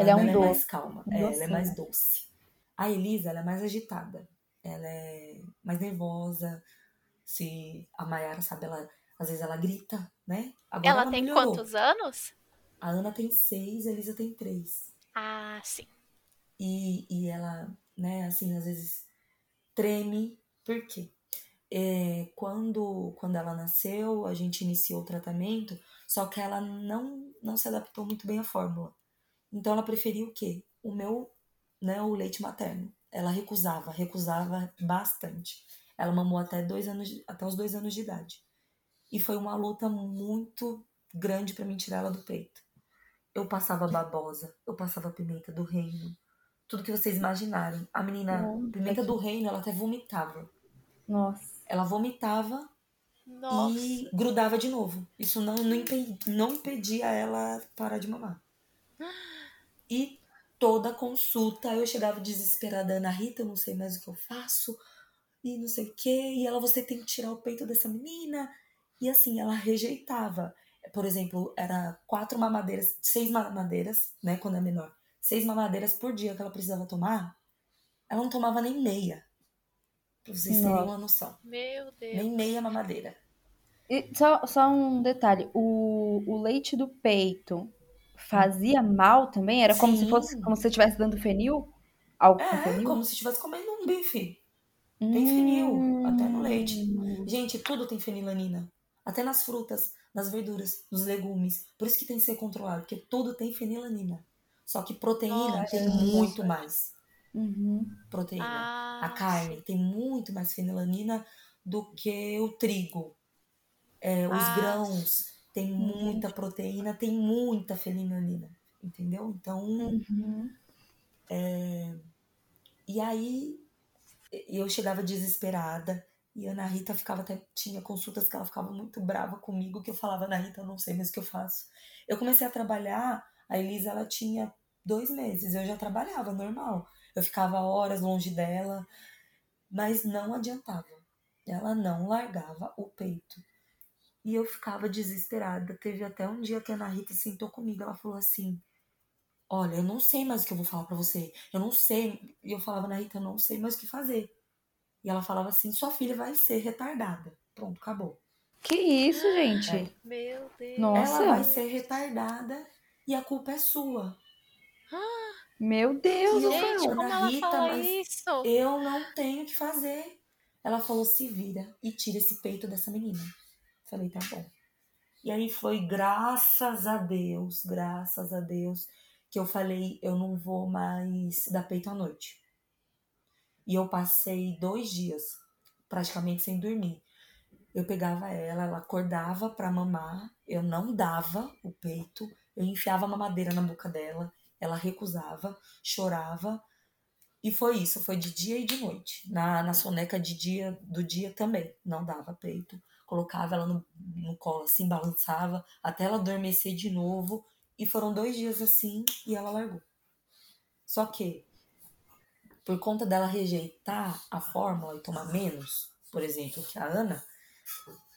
Ela é Ana, um ela é mais calma. um É, ela é mais doce. A Elisa, ela é mais agitada. Ela é mais nervosa. Se a Mayara sabe, ela às vezes ela grita, né? Agora Ela ela tem melhorou. quantos anos? A Ana tem seis, a Elisa tem três. Ah, sim. E, e ela, né, assim, às vezes treme. Por quê? É, quando, quando ela nasceu, a gente iniciou o tratamento, só que ela não, não se adaptou muito bem à fórmula. Então ela preferiu o quê? O meu, né, o leite materno. Ela recusava, recusava bastante. Ela mamou até dois anos, até os dois anos de idade. E foi uma luta muito grande para mim tirar ela do peito. Eu passava babosa, eu passava pimenta do reino, tudo que vocês imaginarem. A menina, Nossa. pimenta do reino, ela até vomitava. Nossa. Ela vomitava Nossa. e grudava de novo. Isso não, não, impedia, não impedia ela parar de mamar. E toda consulta eu chegava desesperada, Ana Rita, eu não sei mais o que eu faço, e não sei o quê. E ela, você tem que tirar o peito dessa menina. E assim, ela rejeitava. Por exemplo, era quatro mamadeiras, seis mamadeiras, né, quando é menor. Seis mamadeiras por dia que ela precisava tomar. Ela não tomava nem meia. Pra vocês terem uma noção. Meu Deus. Nem meia mamadeira. E só, só um detalhe, o, o leite do peito fazia mal também? Era como se Sim. fosse como se você estivesse dando fenil? Algo com É, fenil? como se estivesse comendo um bife. Tem fenil, até no leite. Hum. Gente, tudo tem fenilanina. Até nas frutas, nas verduras, nos legumes. Por isso que tem que ser controlado, porque tudo tem fenilanina. Só que proteína Nossa. tem muito mais Uhum. proteína. Ah, A carne tem muito mais fenilanina do que o trigo. É, os Ah. grãos tem muita proteína, tem muita fenilanina. Entendeu? Então, Uhum. E aí eu chegava desesperada e a Ana Rita ficava até tinha consultas que ela ficava muito brava comigo que eu falava Ana Rita eu não sei mais o que eu faço. Eu comecei a trabalhar, a Elisa ela tinha dois meses, eu já trabalhava normal, eu ficava horas longe dela, mas não adiantava. Ela não largava o peito. E eu ficava desesperada. Teve até um dia que a Ana Rita sentou comigo, ela falou assim: Olha, eu não sei mais o que eu vou falar pra você. Eu não sei. E eu falava, Ana Rita, eu não sei mais o que fazer. E ela falava assim: sua filha vai ser retardada. Pronto, acabou. Que isso, gente? É. Meu Deus. Nossa. Ela vai ser retardada e a culpa é sua. Meu Deus Gente, céu. como ela Rita, mas isso? Eu não tenho o que fazer. Ela falou: se vira e tira esse peito dessa menina. Falei: tá bom. E aí foi graças a Deus, graças a Deus, que eu falei: eu não vou mais dar peito à noite. E eu passei dois dias praticamente sem dormir. Eu pegava ela, ela acordava pra mamar, eu não dava o peito, eu enfiava a mamadeira na boca dela, ela recusava, chorava. E foi isso, foi de dia e de noite. Na, na soneca de dia, do dia também, não dava peito. Colocava ela no, no colo assim, balançava, até ela adormecer de novo. E foram dois dias assim e ela largou. Só que, por conta dela rejeitar a fórmula e tomar menos, por exemplo, que a Ana,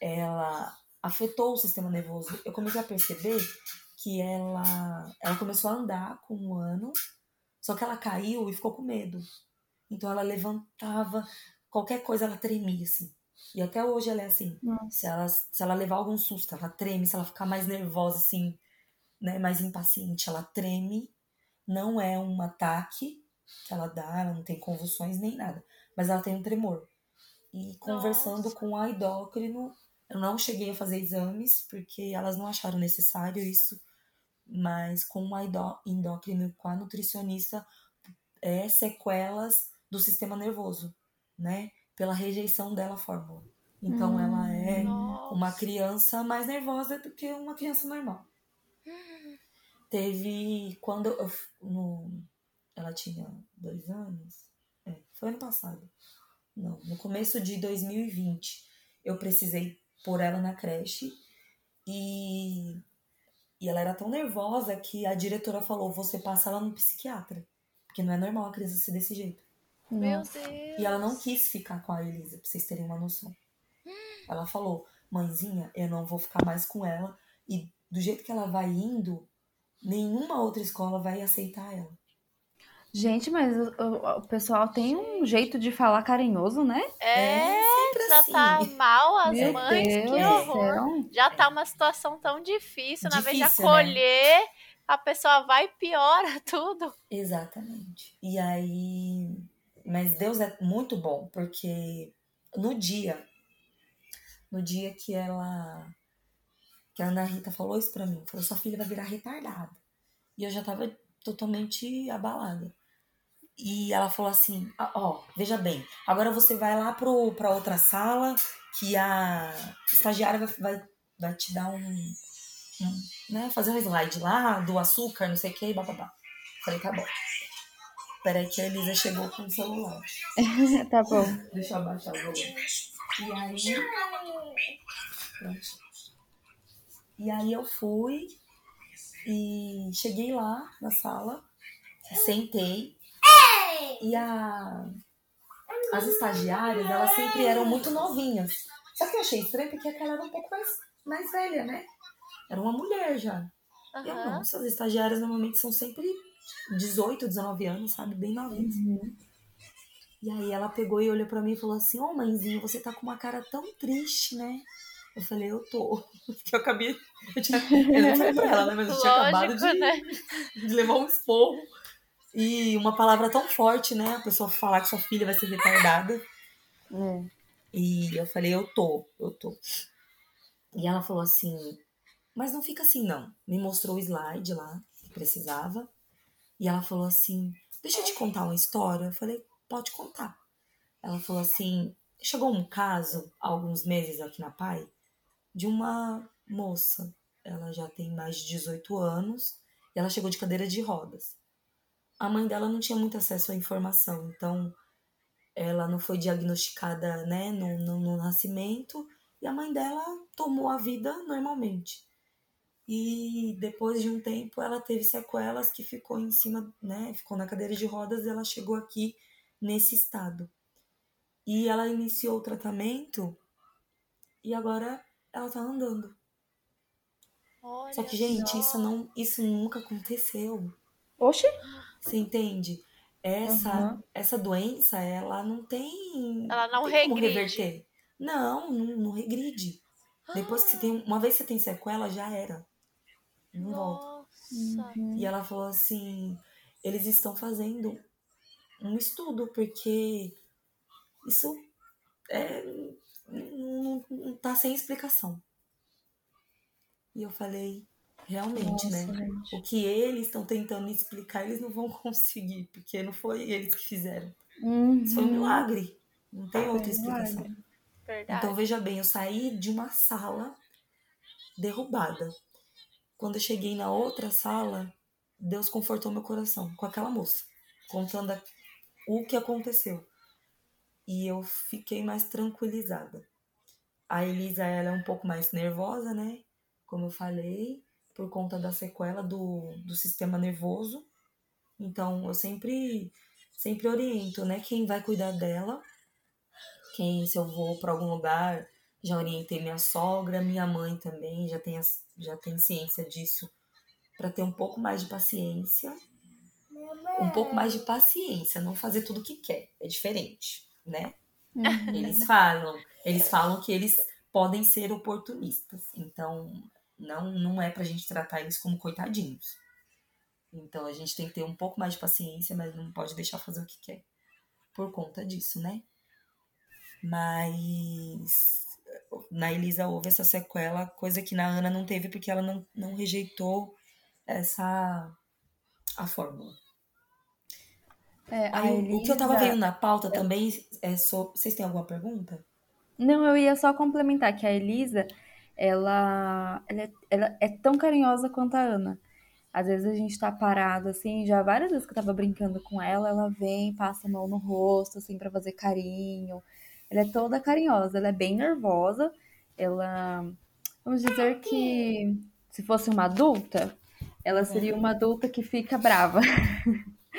ela afetou o sistema nervoso. Eu comecei a perceber que ela, ela começou a andar com um ano, só que ela caiu e ficou com medo. Então ela levantava, qualquer coisa ela tremia assim. E até hoje ela é assim. Se ela, se ela levar algum susto, ela treme. Se ela ficar mais nervosa, assim, né, mais impaciente, ela treme. Não é um ataque que ela dá, ela não tem convulsões nem nada. Mas ela tem um tremor. E conversando Nossa. com a endócrino, eu não cheguei a fazer exames, porque elas não acharam necessário isso. Mas com a endó- endócrino e com a nutricionista, é sequelas do sistema nervoso, né? Pela rejeição dela à fórmula. Então Hum, ela é Nossa. uma criança mais nervosa do que uma criança normal. Teve quando eu, no, ela tinha dois anos, é, foi ano passado. Não, no começo de 2020 eu precisei pôr ela na creche e, e ela era tão nervosa que a diretora falou: você passa ela no psiquiatra, porque não é normal a criança ser desse jeito. Meu Nossa. Deus. E ela não quis ficar com a Elisa, pra vocês terem uma noção. Ela falou, mãezinha, eu não vou ficar mais com ela. E do jeito que ela vai indo, nenhuma outra escola vai aceitar ela. Gente, mas o, o- pessoal tem um jeito de falar carinhoso, né? É, sempre tratar assim. mal as Meu mães, Deus que horror. céu. Já tá uma situação tão difícil, na vez de Difícil, né? acolher, a pessoa vai e piora tudo. Exatamente. E aí. Mas Deus é muito bom, porque no dia, no dia que ela. que a Ana Rita falou isso pra mim, falou: sua filha vai virar retardada. E eu já tava totalmente abalada. E ela falou assim: ah, ó, veja bem, agora você vai lá pro, pra outra sala que a estagiária vai, vai, vai te dar um, um, né, fazer um slide lá do açúcar, não sei o que, bababá. Falei, tá bom. Peraí que a Elisa chegou com o celular. tá bom. Deixa eu abaixar o volume. E aí. Pronto. E aí eu fui e cheguei lá na sala, sentei. E a, as estagiárias, elas sempre eram muito novinhas. Só que eu achei estranho porque aquela era um pouco mais, mais velha, né? Era uma mulher já. Aham. Eu não, essas estagiárias normalmente são sempre 18, 19 anos, sabe? Bem novinhas. Uhum. E aí ela pegou e olhou pra mim e falou assim: Ô mãezinha, você tá com uma cara tão triste, né? Eu falei, eu tô. Porque eu acabei. Eu, tinha, eu não falei pra ela, né? Mas eu tinha acabado Lógico, de, né? de levar um esporro. E uma palavra tão forte, né? A pessoa falar que sua filha vai ser retardada. É. E eu falei, eu tô, eu tô. E ela falou assim, mas não fica assim não. Me mostrou o slide lá, que precisava. E ela falou assim, deixa eu te contar uma história. Eu falei, pode contar. Ela falou assim, chegou um caso, há alguns meses aqui na PAI, de uma moça. Ela já tem mais de 18 anos e ela chegou de cadeira de rodas. A mãe dela não tinha muito acesso à informação, então ela não foi diagnosticada né, no, no, no nascimento e a mãe dela tomou a vida normalmente. E depois de um tempo ela teve sequelas que ficou em cima, né, ficou na cadeira de rodas e ela chegou aqui nesse estado. E ela iniciou o tratamento e agora ela tá andando. Olha Só que, gente, só. isso não, isso nunca aconteceu. Oxe? Você entende? Essa, Aham. essa doença, ela não tem. Ela não tem como regride. reverter. Não, não, não regride. Depois que você tem. Uma vez que você tem sequela, já era. Não volta. Uhum. E ela falou assim: eles estão fazendo um estudo, porque isso é, não, não tá sem explicação. E eu falei, realmente, Nossa, né? gente. O que eles estão tentando explicar, eles não vão conseguir, porque não foi eles que fizeram. Uhum. Isso foi um milagre. Não tem outra um explicação. Verdade. Então, veja bem, eu saí de uma sala derrubada. Quando eu cheguei na outra sala, Deus confortou meu coração com aquela moça, contando a- o que aconteceu. E eu fiquei mais tranquilizada. A Elisa, ela é um pouco mais nervosa, né? Como eu falei, por conta da sequela do, do sistema nervoso. Então, eu sempre, sempre oriento, né? Quem vai cuidar dela quem, se eu vou para algum lugar, já orientei minha sogra, minha mãe também, já tem, já tem ciência disso, para ter um pouco mais de paciência. Um pouco mais de paciência, não fazer tudo o que quer, é diferente, né? Uhum. Eles falam, eles falam que eles podem ser oportunistas, então não, não é pra gente tratar eles como coitadinhos. Então a gente tem que ter um pouco mais de paciência, mas não pode deixar fazer o que quer. Por conta disso, né? Mas na Elisa houve essa sequela, coisa que na Ana não teve porque ela não, não rejeitou essa a fórmula. É, a Aí, o- o que eu tava Elisa- vendo na pauta também é sobre. Vocês têm alguma pergunta? Não, eu ia só complementar que a Elisa, ela, ela, é, ela é tão carinhosa quanto a Ana. Às vezes a gente tá parado, assim, já várias vezes que eu tava brincando com ela, ela vem, passa a mão no rosto, assim, pra fazer carinho. Ela é toda carinhosa, ela é bem nervosa. Ela, vamos dizer que se fosse uma adulta, ela seria uma adulta que fica brava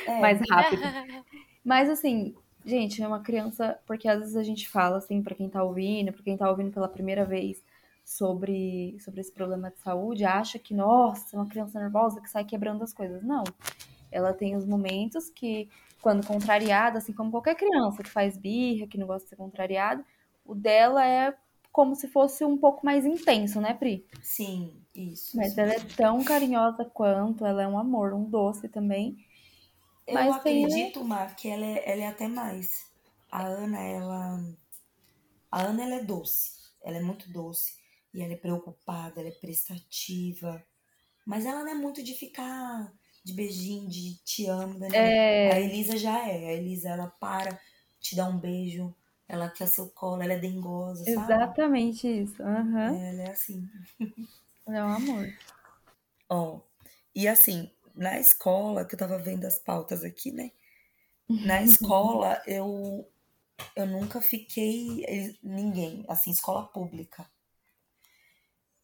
É, mais rápido. Mas assim, gente, é uma criança, porque às vezes a gente fala assim pra quem tá ouvindo, pra quem tá ouvindo pela primeira vez sobre sobre esse problema de saúde, acha que nossa, é uma criança nervosa que sai quebrando as coisas. Não. Ela tem os momentos que quando contrariada, assim como qualquer criança que faz birra, que não gosta de ser contrariada, o dela é como se fosse um pouco mais intenso, né, Pri? sim, Isso. Mas isso ela é tão carinhosa quanto, ela é um amor, um doce também. Eu Mas tem, né? acredito, Mar, que ela é, ela é até mais. A Ana, ela. A Ana, ela é doce. Ela é muito doce. E ela é preocupada, ela é prestativa. Mas ela não é muito de ficar de beijinho, de te amo. Né? A É, Elisa já é. A Elisa, ela para, te dá um beijo. Ela quer seu colo, ela é dengosa, sabe? exatamente isso. Aham. Ela é assim. Ela é um amor. Ó, e assim, na escola, que eu tava vendo as pautas aqui, né? Na escola, eu, eu nunca fiquei. eles- Ninguém, assim, escola pública.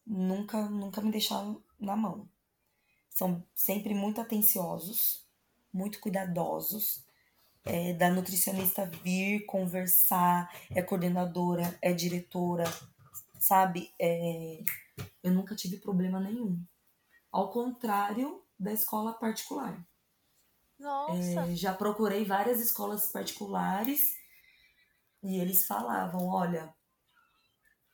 Nunca, nunca me deixaram na mão. São sempre muito atenciosos, muito cuidadosos. É, da nutricionista vir conversar, é coordenadora, é diretora, sabe? É, eu nunca tive problema nenhum. Ao contrário da escola particular. Nossa. É, já procurei várias escolas particulares e eles falavam: olha,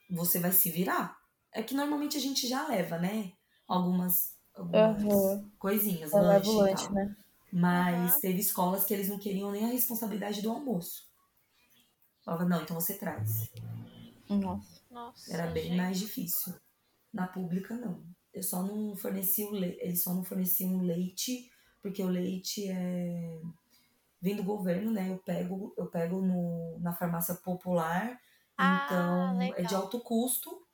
você vai se virar. É que normalmente a gente já leva, né? Algumas, algumas Aham. coisinhas, Eu lanche levo e lanche, tal. né? Mas Aham. teve escolas que eles não queriam nem a responsabilidade do almoço. Falava, não, então você traz. Nossa. Nossa. Era bem gente. mais difícil. Na pública, não. Eu só não fornecia o leite. Eles só não forneciam leite, porque o leite é. Vem do governo, né? Eu pego, eu pego no, na farmácia popular. Ah, Então, é de legal. alto custo.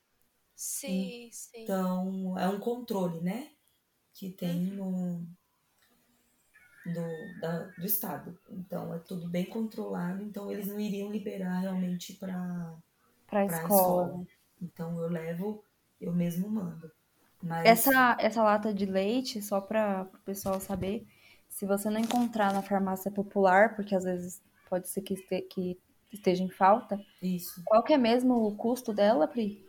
Sim, sim. Então, é um controle, né? Que tem Uhum. no. Do, da, do estado. Então, é tudo bem controlado. Então, eles não iriam liberar realmente para para escola. escola. Então, eu levo, eu mesmo mando. Mas. Essa, essa lata de leite, só para o pessoal saber, se você não encontrar na farmácia popular, porque às vezes pode ser que, este- que esteja em falta, Isso. qual que é mesmo o custo dela, Pri?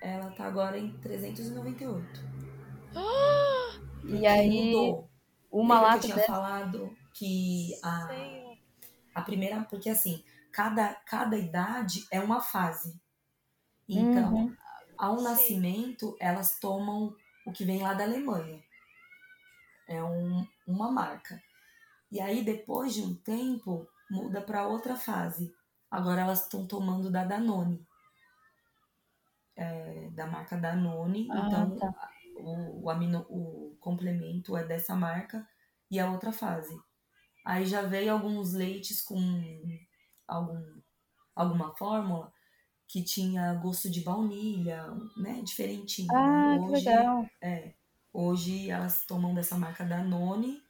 Ela tá agora em 398. E Porque aí, mudou. uma Lembra lata que eu tinha falado que a, Senhor. a primeira. Porque assim, cada, cada idade é uma fase. Então, Uhum. ao Sim. nascimento, elas tomam o que vem lá da Alemanha. É um, uma marca. E aí, depois de um tempo, muda para outra fase. Agora elas estão tomando da Danone. É, da marca Danone. Ah, então, tá. o, o, amino, o complemento é dessa marca e a outra fase. Aí já veio alguns leites com algum, alguma fórmula que tinha gosto de baunilha, né? Diferentinho. Ah, né? que Hoje, legal. é, hoje elas tomam dessa marca Danone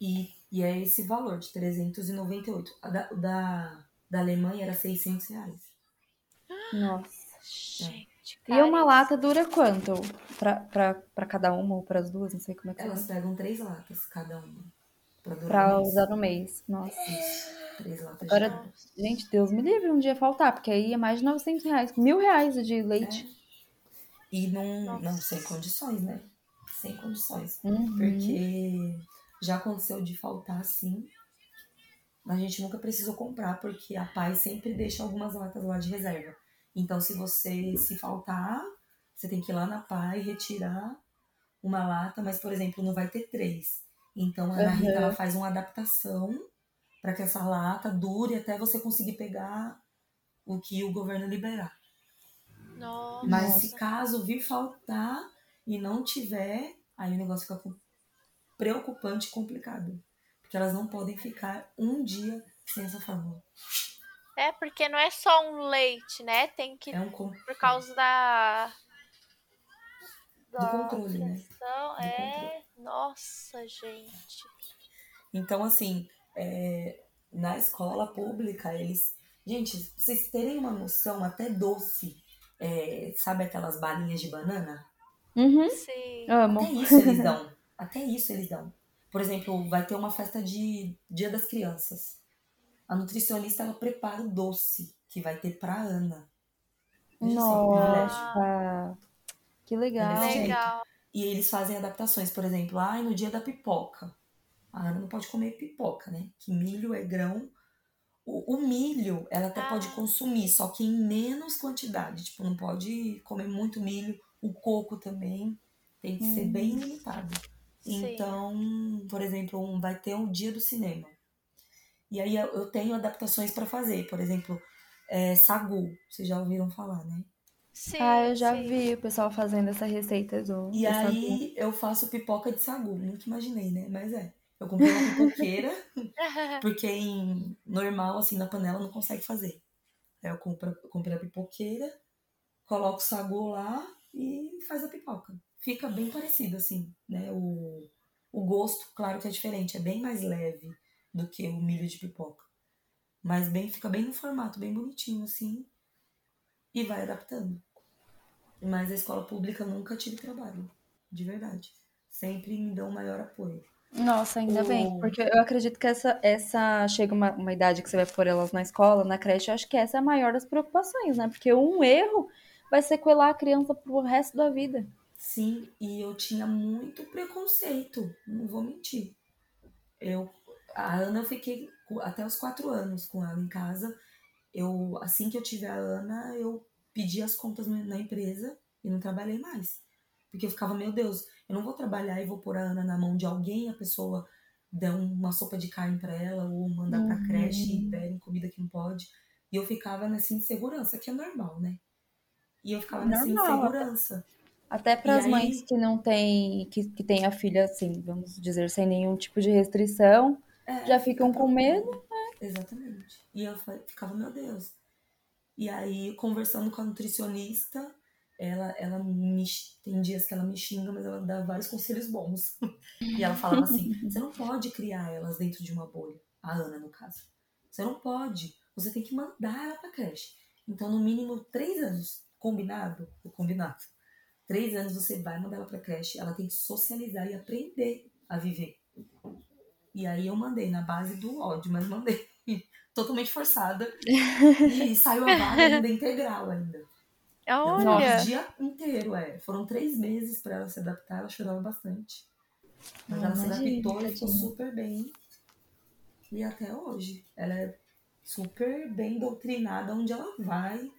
e, e é esse valor de 398. A da, da, da Alemanha era 600 reais. Nossa. Gente, E uma lata dura quanto? Pra, pra, pra cada uma ou pras duas? Não sei como é que Elas é. pegam três latas cada uma pra Pra um mês. usar no mês. Nossa. Isso, três latas de Agora, cada. gente, Deus me livre um dia faltar, porque aí é mais de 900 reais. Mil reais de leite. E não, não, sem condições, né? Sem condições. Uhum. Porque já aconteceu de faltar assim. A gente nunca precisou comprar, porque a Pai sempre deixa algumas latas lá de reserva. Então, se você se faltar, você tem que ir lá na Pai retirar uma lata, mas, por exemplo, não vai ter três. Então, a Ana Rita ela faz uma adaptação para que essa lata dure até você conseguir pegar o que o governo liberar. Nossa. Mas se caso vir faltar e não tiver, aí o negócio fica preocupante e complicado. Porque elas não podem ficar um dia sem essa fórmula. É, porque não é só um leite, né? Tem que. É um con- Por causa da. Do controle, né? Do é. Nossa, gente. Então, assim, é, na escola pública, eles. Gente, vocês terem uma noção, até doce. é, sabe aquelas balinhas de banana? Uhum. Sim. Amo. Até isso eles dão. Até isso eles dão. Por exemplo, vai ter uma festa de Dia das Crianças. A nutricionista ela prepara o doce que vai ter pra Ana. Veja só, que privilégio. Nossa. Que legal. Jeito. Legal. E eles fazem adaptações, por exemplo, ai, no dia da pipoca. A Ana não pode comer pipoca, né? Que milho é grão. O, o milho, ela até Ah. pode consumir, só que em menos quantidade. Tipo, não pode comer muito milho O coco também tem que ser bem limitado. Sim. Então, por exemplo, um, vai ter um dia do cinema. E aí eu eu tenho adaptações para fazer. Por exemplo, é, sagu. Vocês já ouviram falar, né? Sim, Ah, eu já sim. vi o pessoal fazendo essa receita do, E do sagu. aí eu faço pipoca de sagu. Nunca imaginei, né? Mas é. Eu comprei uma pipoqueira, porque em normal, assim, na panela não consegue fazer. Aí eu compro, comprei a pipoqueira, coloco o sagu lá e faz a pipoca. Fica bem parecido, assim, né? O, o gosto, claro que é diferente, é bem mais leve do que o milho de pipoca. Mas bem, fica bem no formato, bem bonitinho, assim, e vai adaptando. Mas a escola pública nunca tive trabalho, de verdade. Sempre me dão maior apoio. Nossa, ainda bem, O- porque eu acredito que essa, essa chega uma, uma idade que você vai pôr elas na escola, na creche, eu acho que essa é a maior das preocupações, né? Porque um erro vai sequelar a criança pro resto da vida. Sim, e eu tinha muito preconceito, não vou mentir. Eu, a Ana eu fiquei até os quatro anos com ela em casa. Eu, assim que eu tive a Ana, eu pedi as contas na empresa e não trabalhei mais. Porque eu ficava, meu Deus, eu não vou trabalhar e vou pôr a Ana na mão de alguém, a pessoa der uma sopa de carne pra ela ou mandar pra Uhum. creche e derem comida que não pode. E eu ficava nessa insegurança, que é normal, né? E eu ficava nessa Normal, insegurança. Até para as aí- mães que não têm, que, que têm a filha, assim, vamos dizer, sem nenhum tipo de restrição, É, já ficam fica com medo. Exatamente. E eu ficava, meu Deus. E aí, conversando com a nutricionista, ela, ela me, tem dias que ela me xinga, mas ela dá vários conselhos bons. E ela falava assim: você não pode criar elas dentro de uma bolha. A Ana, no caso. Você não pode. Você tem que mandar ela pra creche. Então, no mínimo, três anos. Combinado? O combinado. Três anos você vai mandar ela pra creche. Ela tem que socializar e aprender a viver. E aí eu mandei na base do ódio, mas mandei. Totalmente forçada. E saiu a vaga ainda integral ainda. Ela Olha, o dia inteiro, é. Foram três meses pra ela se adaptar, ela chorava bastante. Mas Ah, ela se imagina, adaptou e ficou super bem. E até hoje. Ela é super bem doutrinada onde ela vai.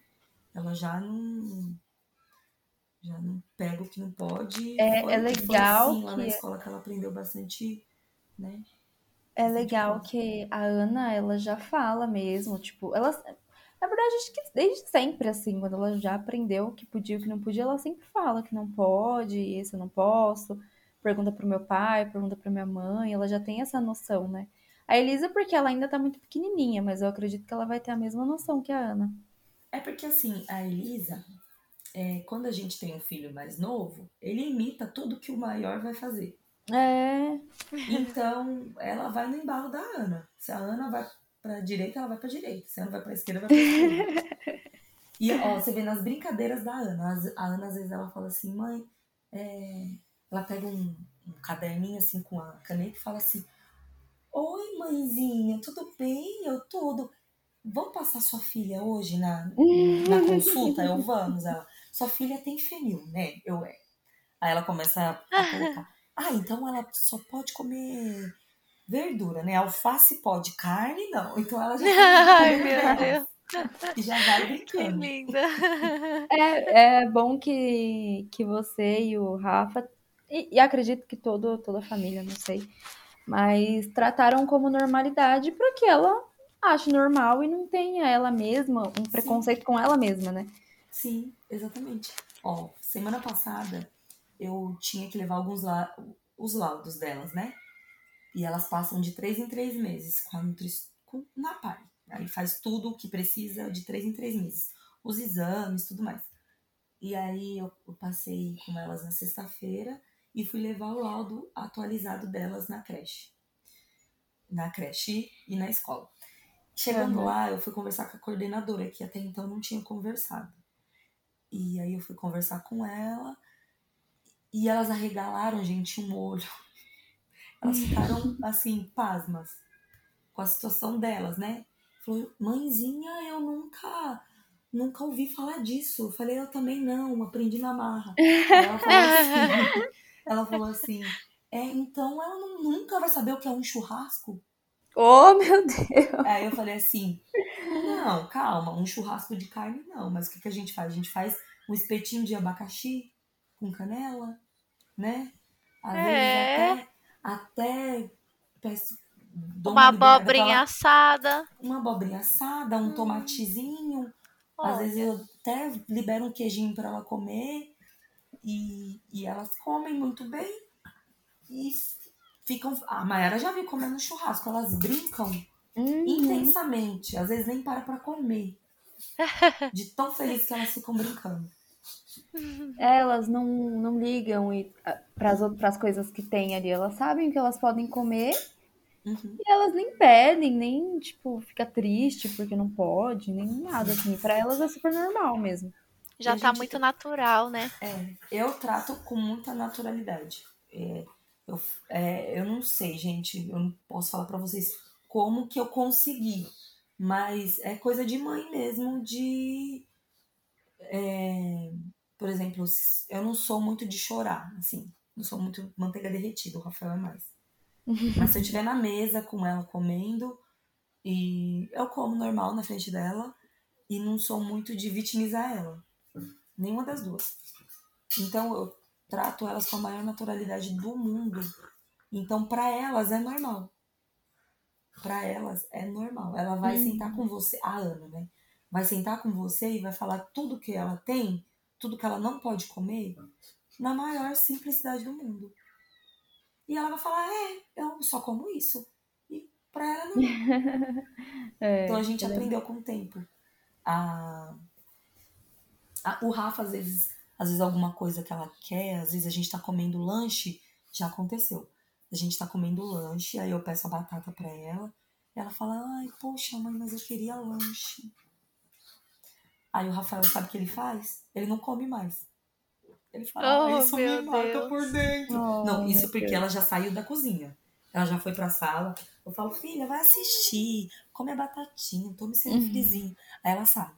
Ela já não. Já não pega o que não pode. É- Foi- é foi legal assim, lá na que- escola que ela aprendeu bastante, né? É Bastante legal que a Ana, ela já fala mesmo, tipo, ela, na verdade, acho que desde sempre, assim, quando ela já aprendeu o que podia e o que não podia, ela sempre fala que não pode, isso eu não posso, pergunta pro meu pai, pergunta pra minha mãe, ela já tem essa noção, né? A Elisa, porque ela ainda tá muito pequenininha, mas eu acredito que ela vai ter a mesma noção que a Ana. É porque assim, a Elisa, é, quando a gente tem um filho mais novo, ele imita tudo que o maior vai fazer. É, Então, ela vai no embalo da Ana. Se a Ana vai pra direita, ela vai pra direita. Se a Ana vai pra esquerda, vai pra esquerda. E ó, você vê nas brincadeiras da Ana. A Ana, às vezes, ela fala assim, mãe, é... ela pega um, um caderninho assim com a caneta e fala assim: Oi, mãezinha, tudo bem? Eu tudo. Vamos passar sua filha hoje na, na consulta? Eu vamos. Ela, sua filha tem fenil, né? Eu é. Aí ela começa a, a colocar. Ah, então ela só pode comer verdura, né? Alface pode, carne não. Então ela já Ai, meu delas. E já vai que brincando. linda. é, é bom que, que você e o Rafa, e, e acredito que todo, toda a família, não sei, mas trataram como normalidade para que ela ache normal e não tenha ela mesma um preconceito com ela mesma, né? Sim, exatamente. Ó, semana passada eu tinha que levar alguns la os laudos delas, né? E elas passam de três em três meses com a nutri com, na PAI. Aí faz tudo o que precisa de três em três meses. Os exames, tudo mais. E aí eu, eu passei com elas na sexta-feira e fui levar o laudo atualizado delas na creche. Na creche e na escola. Chegando Aham. lá, eu fui conversar com a coordenadora, que até então não tinha conversado. E aí eu fui conversar com ela e elas arregalaram, gente, um olho. Elas ficaram, assim, pasmas com a situação delas, né? Falou, mãezinha, eu nunca, nunca ouvi falar disso. Eu falei, eu também não, aprendi na marra. Ela falou assim, ela falou assim, é, então ela não- nunca vai saber o que é um churrasco? Oh, meu Deus! Aí eu falei assim, não, calma, um churrasco de carne não, mas o que, que a gente faz? A gente faz um espetinho de abacaxi, com canela, né? Às É. vezes até, até peço, Uma abobrinha assada. uma abobrinha assada, um Hum. tomatezinho. Às Olha. vezes eu até libero um queijinho para ela comer e, e elas comem muito bem e ficam. A Mayara já viu comendo churrasco, elas brincam Uhum. intensamente, às vezes nem para para comer. De tão feliz que elas ficam brincando. Elas não, não ligam para as coisas que tem ali. Elas sabem que elas podem comer Uhum. e elas nem pedem, nem, tipo, fica triste porque não pode, nem nada, assim. Pra elas é super normal mesmo. Já E a tá gente muito natural, né? É, eu trato com muita naturalidade. É, eu, é, eu não sei, gente, eu não posso falar pra vocês como que eu consegui, mas é coisa de mãe mesmo, de. É, por exemplo, eu não sou muito de chorar, assim, não sou muito manteiga derretida, o Rafael é mais. Mas se eu estiver na mesa com ela comendo, e eu como normal na frente dela, e não sou muito de vitimizar ela. Nenhuma das duas. Então eu trato elas com a maior naturalidade do mundo. Então para elas é normal. Para elas é normal. Ela vai Uhum. sentar com você, a Ana, né? Vai sentar com você e vai falar tudo que ela tem, tudo que ela não pode comer, na maior simplicidade do mundo. E ela vai falar: "É, eu só como isso". E para ela não. É, Então a gente é- aprendeu com o tempo. A... a- o Rafa, às vezes, às vezes alguma coisa que ela quer, às vezes a gente tá comendo lanche, já aconteceu. A gente tá comendo lanche, aí eu peço a batata pra ela, e ela fala, ai, poxa, mãe, mas eu queria lanche. Aí o Rafael sabe o que ele faz? Ele não come mais. Ele fala, Oh, ah, isso me meu mata Deus. por dentro. Oh, Não, isso porque Deus. ela já saiu da cozinha. Ela já foi pra sala. Eu falo, filha, vai assistir. Come a batatinha, tome seu Uhum. refrizinho. Aí ela sai.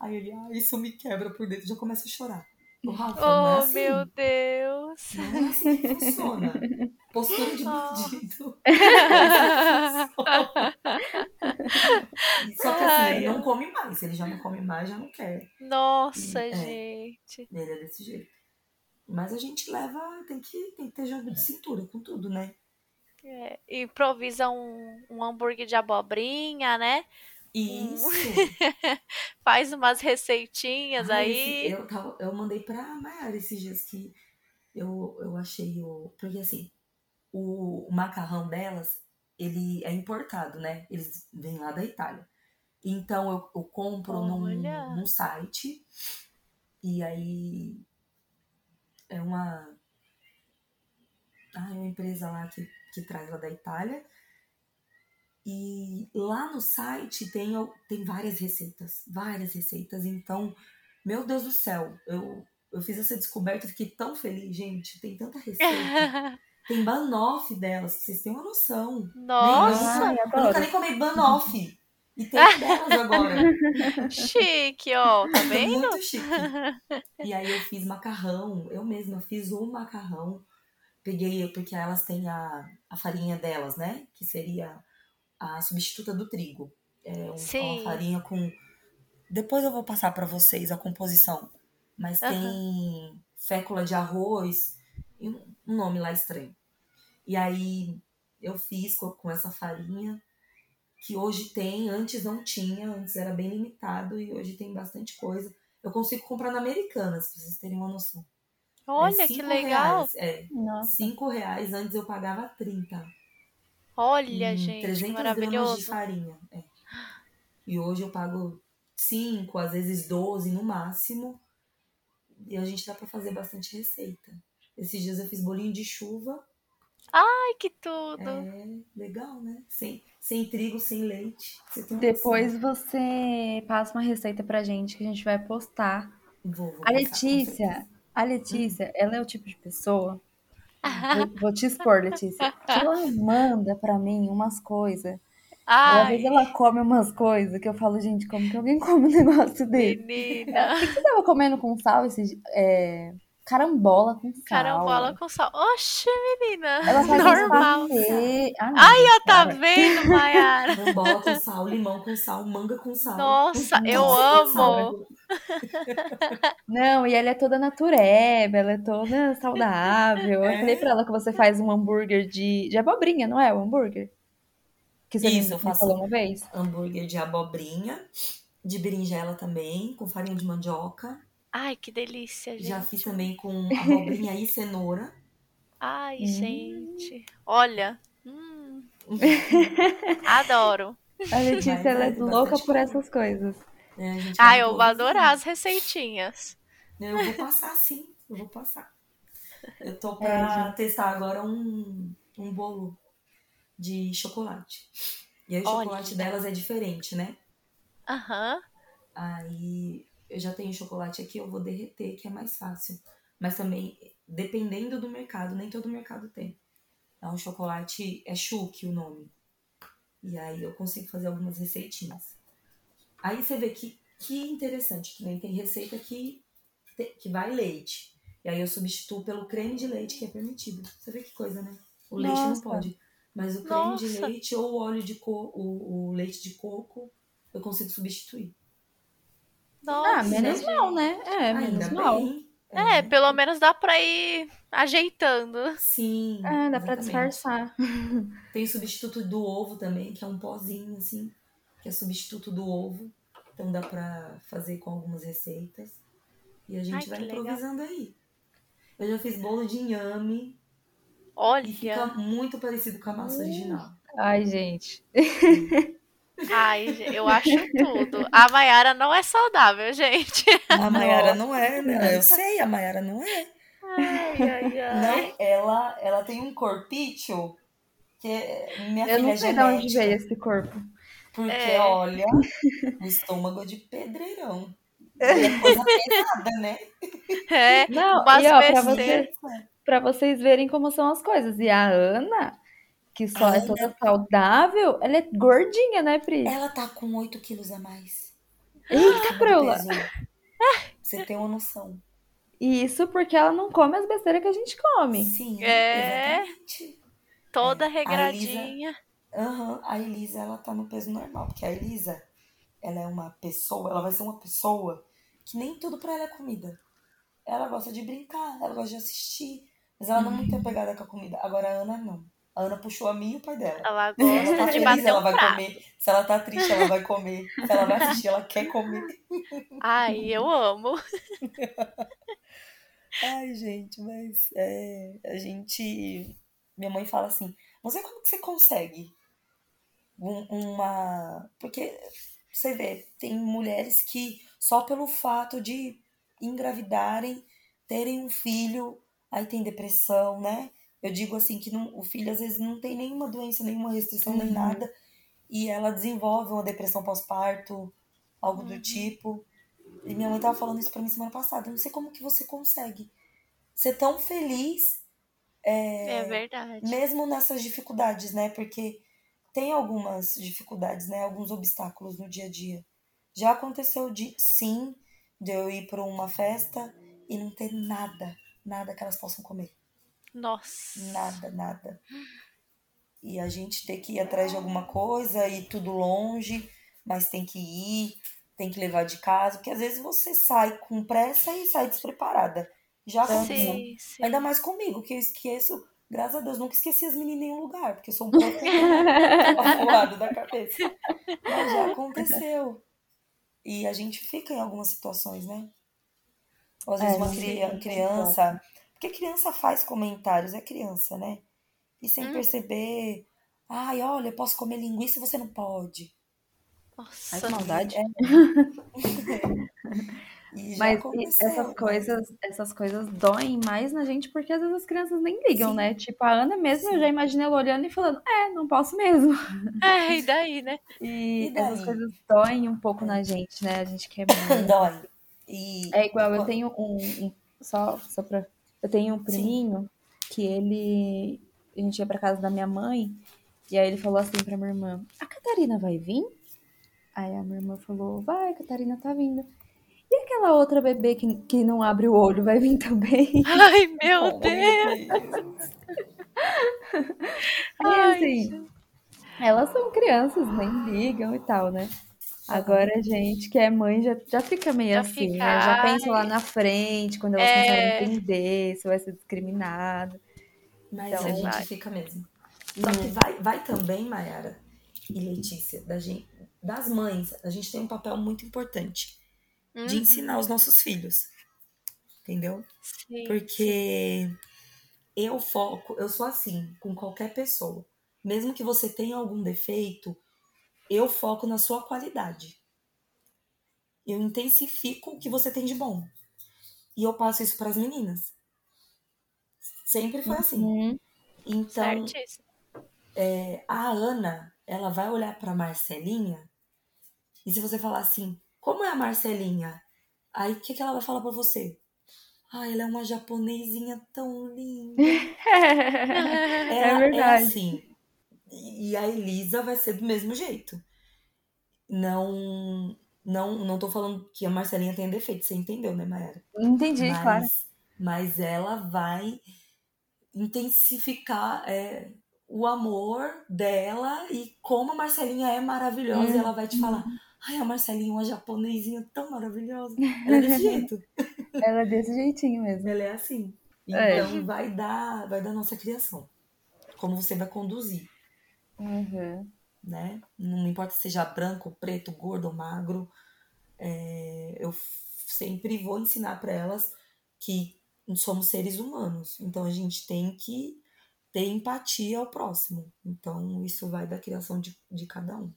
Aí ele, ah, isso me quebra por dentro. Já começa a chorar. O Rafa, não é Oh, assim. meu Deus. Não é assim que funciona. Postura de Oh. Só que assim, Ai, ele não come mais. Ele já não come mais, já não quer. Nossa, É. gente. Ele é desse jeito. Mas a gente leva, tem que, tem que ter jogo de cintura com tudo, né? É, improvisa um, um hambúrguer de abobrinha, né? Isso. Faz umas receitinhas Ah, aí. eu, eu mandei pra Mayara esses dias que eu, eu achei o. Porque assim, o, o macarrão delas, ele é importado, né? Eles vêm lá da Itália. Então eu, eu compro num, num site e aí é uma. Ah, é uma empresa lá que, que traz lá da Itália. E lá no site tem, tem várias receitas, várias receitas. Então, meu Deus do céu, eu, eu fiz essa descoberta e fiquei tão feliz, gente. Tem tanta receita. tem banoffee delas, pra vocês terem uma noção. Nossa, Ai, Eu nunca nem comi banoffee. E tem delas agora. chique, ó. Tá É vendo? muito chique. E aí eu fiz macarrão, eu mesma fiz um macarrão. Peguei, porque elas têm a, a farinha delas, né? Que seria a substituta do trigo. É um- Sim. uma farinha com. Depois eu vou passar pra vocês a composição. Mas Aham. tem fécula de arroz e um nome lá estranho. E aí eu fiz com, com essa farinha, que hoje tem, antes não tinha, antes era bem limitado e hoje tem bastante coisa. Eu consigo comprar na Americanas, pra vocês terem uma noção. É Olha que cinco legal. Reais, é, Nossa. 5 reais, antes eu pagava 30. Olha, Hum, gente, que 300 gramas de maravilhoso. farinha. é. E hoje eu pago 5, às vezes 12 no máximo. E a gente dá pra fazer bastante receita. Esses dias eu fiz bolinho de chuva. Ai, que tudo. É legal, né? Sem, sem trigo, sem leite. Você Depois noção. você passa uma receita pra gente que a gente vai postar. Vou, vou A Letícia, a Letícia, ela é o tipo de pessoa. Vou, vou te expor, Letícia. Que ela manda pra mim umas coisas. Às Ai, vezes ela come umas coisas que eu falo, gente, como que alguém come um negócio desse? menina. O que que você tava comendo com sal esse, é, carambola com sal. Carambola com sal. Oxe, menina. Ela faz Normal. Ah, não, Ai, ó, tá vendo, Mayara? Carambola com sal, limão com sal, manga com sal. Nossa, eu Nossa, amo. Não, e ela é toda natureba, ela é toda saudável. Eu É. falei pra ela que você faz um hambúrguer de, de abobrinha, não é? O hambúrguer? Que você Isso, me, eu faço. falou uma vez. Hambúrguer de abobrinha, de berinjela também, com farinha de mandioca. Ai, que delícia, gente. Já fiz também com abobrinha e cenoura. Ai, Hum. gente. Olha. hum. Adoro. A Letícia, Vai, ela é tem louca bastante por coisa. essas coisas. É, a gente Ai, vai eu vou adorar as as receitinhas. Eu vou passar sim, eu vou passar. Eu tô É, pra testar agora um, um bolo de chocolate. E aí o Olha. chocolate delas é diferente, né? Aham. Aí eu já tenho chocolate aqui, eu vou derreter, que é mais fácil. Mas também, dependendo do mercado, nem todo mercado tem. É um chocolate, é Chuque o nome. E aí eu consigo fazer algumas receitinhas. Aí você vê que, que interessante, que nem tem receita que, que vai leite. E aí eu substituo pelo creme de leite, que é permitido. Você vê que coisa, né? O leite não Nossa. pode. Mas o creme de Nossa. leite ou o óleo de coco, o, o leite de coco, eu consigo substituir. Nossa. ah, menos gente. mal, né? É, menos Ainda mal. bem. É, pelo menos dá pra ir ajeitando. Sim. É, dá pra exatamente. disfarçar. Tem o substituto do ovo também, que é um pozinho assim, que é substituto do ovo. Então dá pra fazer com algumas receitas. E a gente Ai, vai que legal. improvisando aí. Eu já fiz bolo de inhame e fica Olha. muito parecido com a massa original. Ai, gente. Ai, gente, eu acho tudo. A Mayara não é saudável, gente. A Mayara não é, né? Eu sei, a Mayara não é. Ai, ai, ai. Não, ela, ela tem um corpício que é, minha Eu filha não é sei de onde veio esse corpo. Porque, É. olha, o estômago é de pedreirão. É coisa pesada, né? É, Não, e ó, pra, você, pra vocês verem como são as coisas. E a Ana, que só A é Ana- toda saudável, ela é gordinha, né, Pri? Ela tá com 8 quilos a mais. Eita! Peso. Pra Você tem uma noção. E isso porque ela não come as besteiras que a gente come. Sim, É. exatamente. toda É, a regradinha. Aham, a Elisa, ela tá no peso normal. Porque a Elisa, ela é uma pessoa, ela vai ser uma pessoa que nem tudo pra ela é comida. Ela gosta de brincar, ela gosta de assistir. Mas ela não é muito apegada com a comida. Agora a Ana não. A Ana puxou a minha e o pai dela. Ela Se ela gosta tá de feliz, ela um vai prato. comer. Se ela tá triste, ela vai comer. Se ela vai assistir, ela quer comer. Ai, eu amo. Ai, gente, mas é, a gente. Minha mãe fala assim: sei como que você consegue um- uma. Porque você vê, tem mulheres que só pelo fato de engravidarem, terem um filho, aí tem depressão, né? Eu digo assim que não- o filho às vezes não tem nenhuma doença, nenhuma restrição, nem Uhum. nada, e ela desenvolve uma depressão pós-parto, algo Uhum. do tipo. E minha mãe tava falando isso pra mim semana passada. Eu não sei como que você consegue ser tão feliz É verdade. mesmo nessas dificuldades, né? Porque tem algumas dificuldades, né? Alguns obstáculos no dia a dia. Já aconteceu de sim, de eu ir para uma festa e não ter nada, nada que elas possam comer. Nossa. Nada, nada. E a gente ter que ir atrás de alguma coisa e tudo longe, mas tem que ir, tem que levar de casa, porque às vezes você sai com pressa e sai despreparada. Já aconteceu. Sim, sim. Ainda mais comigo, que eu esqueço, graças a Deus, nunca esqueci as meninas em nenhum lugar, porque eu sou um pouco avoado da cabeça. Mas já aconteceu. E a gente fica em algumas situações, né? Ou às É, vezes uma não cri- tem criança. Porque criança faz comentários, é criança, né? E sem Hum. perceber. Ai, olha, eu posso comer linguiça e você não pode. Nossa. Ai, que maldade. É. E Mas essas mas- coisas, essas coisas doem mais na gente porque às vezes as crianças nem ligam, Sim. né? Tipo, a Ana mesmo, eu Sim. já imaginei ela olhando e falando, é, não posso mesmo. É, e daí, né? E, E daí? essas coisas doem um pouco na gente, né? A gente quer muito. Dói. E É igual, eu tenho um, um- só, só pra, eu tenho um priminho que ele, a gente ia pra casa da minha mãe, e aí ele falou assim pra minha irmã, a Catarina vai vir? Aí a minha irmã falou, vai, a Catarina tá vindo. E aquela outra bebê que, que não abre o olho vai vir também? Ai, meu Oh, Deus! E assim, elas são crianças, nem ligam e tal, né? Agora a gente que é mãe já, já fica meio Já assim, fica, né? Já pensa lá na frente, quando elas É. começarem a entender se vai ser discriminado. Mas Então, a gente vai. fica mesmo. Só que vai, vai também, Mayara e Letícia, da gente, das mães, a gente tem um papel muito importante de Uhum, ensinar os nossos filhos. Entendeu? sim. Porque eu foco, eu sou assim com qualquer pessoa. Mesmo que você tenha algum defeito, eu foco na sua qualidade. Eu intensifico o que você tem de bom. E eu passo isso para as meninas. Sempre foi assim. Uhum. Então, é, a Ana, ela vai olhar para Marcelinha e se você falar assim, como é a Marcelinha? Aí o que, que ela vai falar para você? Ah, ela é uma japonesinha tão linda. É Ela verdade. assim. E a Elisa vai ser do mesmo jeito. Não, não, não tô falando que a Marcelinha tem defeito, você entendeu, né, Mayara? Entendi, mas, claro. mas ela vai intensificar é, o amor dela e como a Marcelinha é maravilhosa, e ela vai te falar. Ai, a Marcelinha é uma japonesinha tão maravilhosa. Ela é desse jeito. Ela é desse jeitinho mesmo. Ela é assim. É. Então vai dar, vai dar nossa criação. Como você vai conduzir, Uhum. né? Não importa se seja branco, preto, gordo ou magro. é, eu sempre vou ensinar para elas que somos seres humanos. Então a gente tem que ter empatia ao próximo. Então isso vai da criação de, de cada um.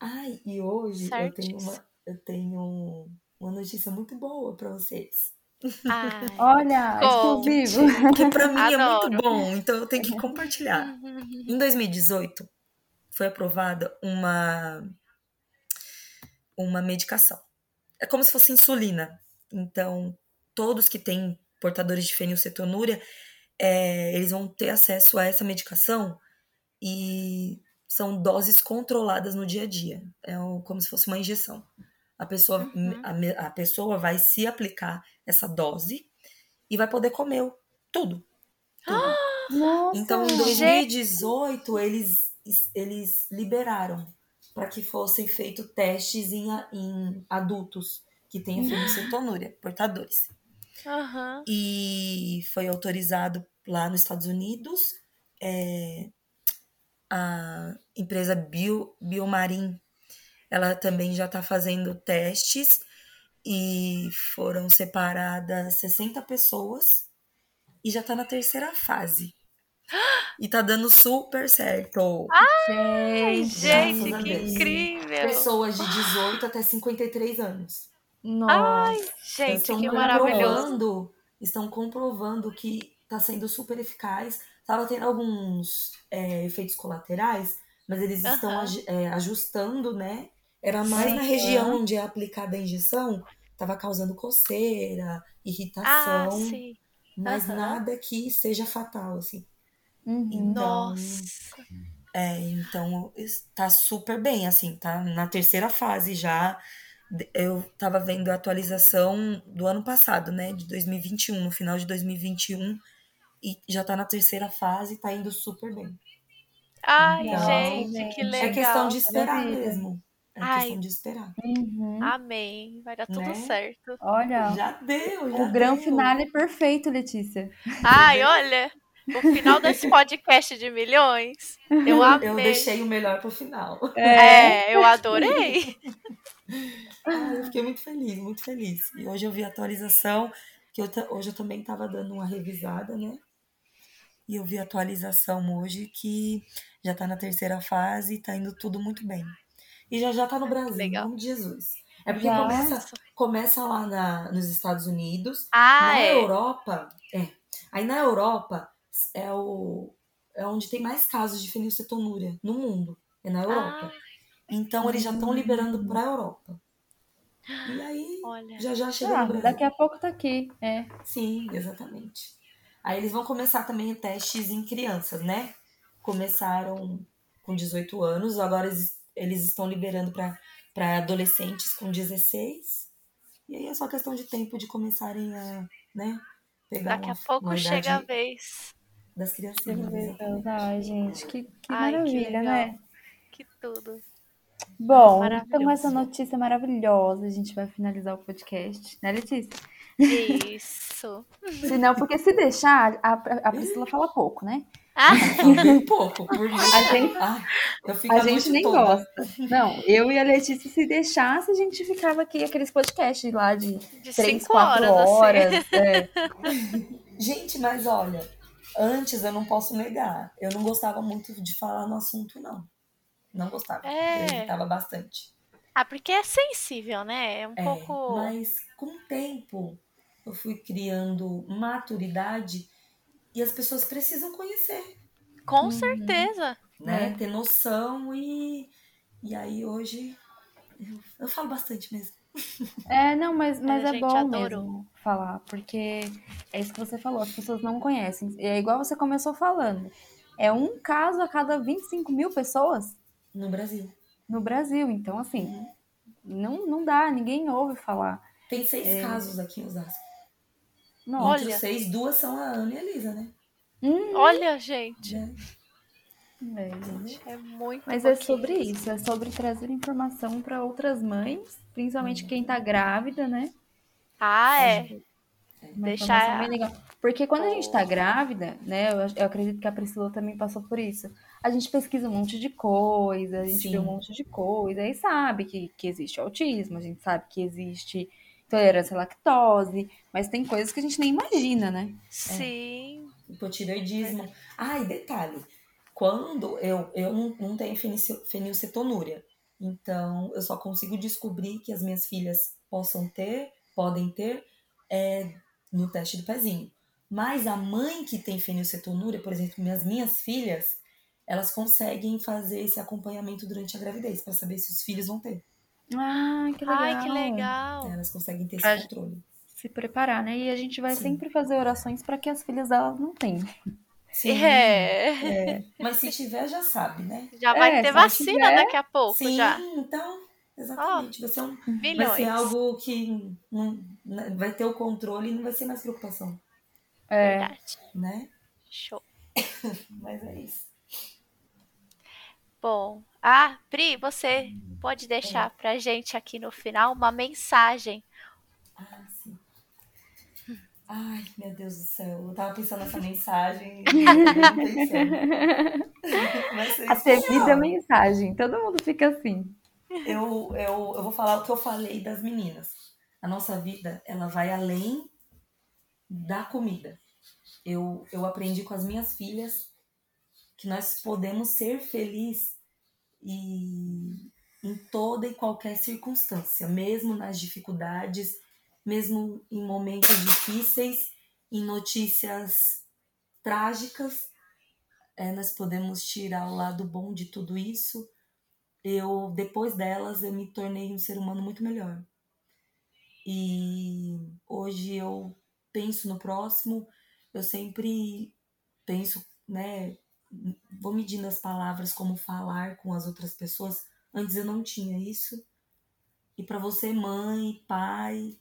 Ai, e hoje eu tenho uma, eu tenho uma notícia muito boa para vocês. Ai. Olha, Conte. exclusivo. Que para mim é Adoro. muito bom, então eu tenho que compartilhar. Em 2018, foi aprovada uma, uma medicação. É como se fosse insulina. Então, todos que têm portadores de fenilcetonúria, é, eles vão ter acesso a essa medicação e são doses controladas no dia a dia. É como se fosse uma injeção. A pessoa, Uhum. a, a pessoa vai se aplicar essa dose e vai poder comer tudo. tudo. Nossa. Então, em 2018, eles, eles liberaram para que fossem feitos testes em, em adultos que têm fenilcetonúria, portadores. Aham. E foi autorizado lá nos Estados Unidos. é, a empresa Bio, Biomarin, ela também já está fazendo testes e foram separadas 60 pessoas e já está na terceira fase. E tá dando super certo. Ai, Gente, gente, que Deus. incrível! Pessoas de 18 até 53 anos. Nossa. Gente, estão que maravilhoso! comprovando, estão comprovando que está sendo super eficaz. Tava tendo alguns é, efeitos colaterais, mas eles estão Aham. aju- é, ajustando, né? Era mais Sim. na região onde é aplicada a injeção, tava causando coceira, Ah, irritação, sim. mas Aham. nada que seja fatal, assim. Uhum. Então, Nossa. é, então está super bem, assim, tá na terceira fase já. Eu tava vendo a atualização do ano passado, né, de 2021, no final de 2021, e já tá na terceira fase, tá indo super bem. Ai, Legal, gente, que É legal. É questão de esperar mesmo. É Ai. questão de esperar. Uhum. Amém. Vai dar tudo Né? certo. Olha, Já deu, já o grande finale perfeito, Letícia. Ai, olha, o final desse podcast de milhões, eu amei. Eu deixei o melhor pro final. É, eu adorei. Ai, eu fiquei muito feliz, muito feliz. E hoje eu vi a atualização, que eu hoje eu também estava dando uma revisada, né? E eu vi a atualização hoje que já tá na terceira fase e tá indo tudo muito bem. E já já tá no Brasil, em legal. nome de Jesus. É porque começa, começa lá na, nos Estados Unidos, Ah, na é. Europa, é. Aí na Europa é o é onde tem mais casos de fenilcetonúria no mundo, é na Europa. Ah, Então eles já estão liberando para a Europa. E aí olha. já já chega Ah, no Brasil. daqui a pouco tá aqui. É. Sim, exatamente. Aí eles vão começar também testes em crianças, né? Começaram com 18 anos, agora eles, eles estão liberando para adolescentes com 16. E aí é só questão de tempo de começarem a, né, pegar Daqui a uma, pouco uma chega a vez. das criancinhas. Deus, ai, gente, que, que Ai, que maravilha, legal. né? Que tudo. Bom, então com essa notícia maravilhosa, a gente vai finalizar o podcast, né, Letícia? Isso. Se não, porque se deixar, a, a Priscila fala pouco, né? Ah, bem pouco, por isso. A gente- Ai, eu fico A a, gente nem toda. gosta. Não, eu e a Letícia, se deixasse, a gente ficava aqui, aqueles podcasts lá de de três, cinco quatro horas, assim. horas. é. Gente, mas olha, antes eu não posso negar, eu não gostava muito de falar no assunto, não. Não gostava. É. Eu evitava bastante. Ah, porque é sensível, né? É um É, pouco. mas com o tempo eu fui criando maturidade e as pessoas precisam conhecer, Com certeza. né? É. Ter noção e, e aí hoje eu, eu falo bastante mesmo. É, não, mas, mas é gente bom adorou. mesmo falar, porque é isso que você falou, as pessoas não conhecem. É igual você começou falando. É um caso a cada 25 mil pessoas No Brasil. no Brasil. Então, assim, não, não dá, ninguém ouve falar. Tem seis É. casos aqui em Osasco. Não, Entre Olha. os seis, duas são a Ana e a Elisa, né? Olha, gente. Já- é, gente. É muito Mas é sobre isso, é sobre trazer informação para outras mães, principalmente quem tá grávida, né? Ah, é. Uma Deixar- bem legal. Porque quando a gente tá grávida, né? Eu, eu acredito que a Priscila também passou por isso. A gente pesquisa um monte de coisa, a gente Sim. vê um monte de coisa, e sabe que, que existe autismo, a gente sabe que existe intolerância à lactose, mas tem coisas que a gente nem imagina, né? Sim. hipotireoidismo. Ah, e detalhe, quando eu, eu não, não tenho fenilcetonúria, então eu só consigo descobrir que as minhas filhas possam ter, podem ter, é, no teste do pezinho. Mas a mãe que tem fenilcetonúria, por exemplo, minhas minhas filhas, elas conseguem fazer esse acompanhamento durante a gravidez para saber se os filhos vão ter. Ah, que legal. Ai, que legal. Elas conseguem ter esse controle. Se preparar, né? E a gente vai Sim. sempre fazer orações para que as filhas delas não tenham. Sim, É. é. Mas se tiver, já sabe, né? Já vai É, ter não vacina tiver- daqui a pouco Sim, já. então, exatamente. vai, ser um, vai ser algo que não, né, vai ter o controle e não vai ser mais preocupação, É. Verdade. né? Show. Mas é isso. Bom. Ah, Pri, você pode deixar pra gente aqui no final uma mensagem. Ah, sim. Ai, meu Deus do céu. Eu tava pensando nessa mensagem. A ter especial. vida é mensagem. Todo mundo fica assim. eu, eu, eu vou falar o que eu falei das meninas. A nossa vida, ela vai além da comida. Eu, eu aprendi com as minhas filhas que nós podemos ser felizes e em toda e qualquer circunstância, mesmo nas dificuldades, mesmo em momentos difíceis, em notícias trágicas, é, nós podemos tirar o lado bom de tudo isso. Eu depois delas eu me tornei um ser humano muito melhor. E hoje eu penso no próximo eu sempre penso né vou medindo as palavras como falar com as outras pessoas. Antes eu não tinha isso. E para você mãe pai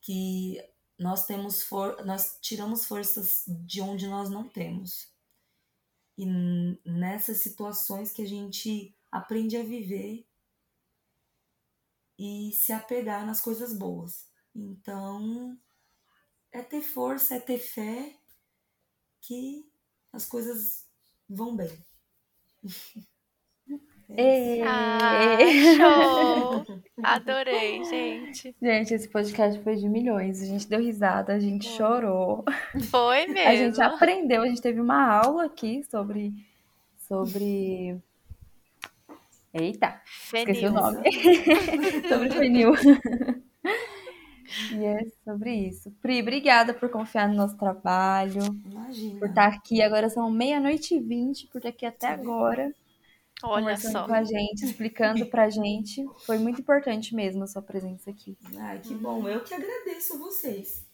que nós temos for nós tiramos forças de onde nós não temos. E nessas situações que a gente aprende a viver e se apegar nas coisas boas. Então, é ter força, é ter fé que as coisas vão bem. É! Ah, show! Adorei, gente. Gente, esse podcast foi de milhões. A gente deu risada, a gente chorou. Foi A mesmo. gente aprendeu, a gente teve uma aula aqui sobre. sobre. Eita, esqueci o Fenil. nome. sobre fenil. E é sobre isso. Pri, obrigada por confiar no nosso trabalho, Imagina. por estar aqui. Agora são meia-noite e vinte, por estar aqui até agora, Olha conversando só. com a gente, explicando pra gente. Foi muito importante mesmo a sua presença aqui. Ai, que bom. Eu que agradeço vocês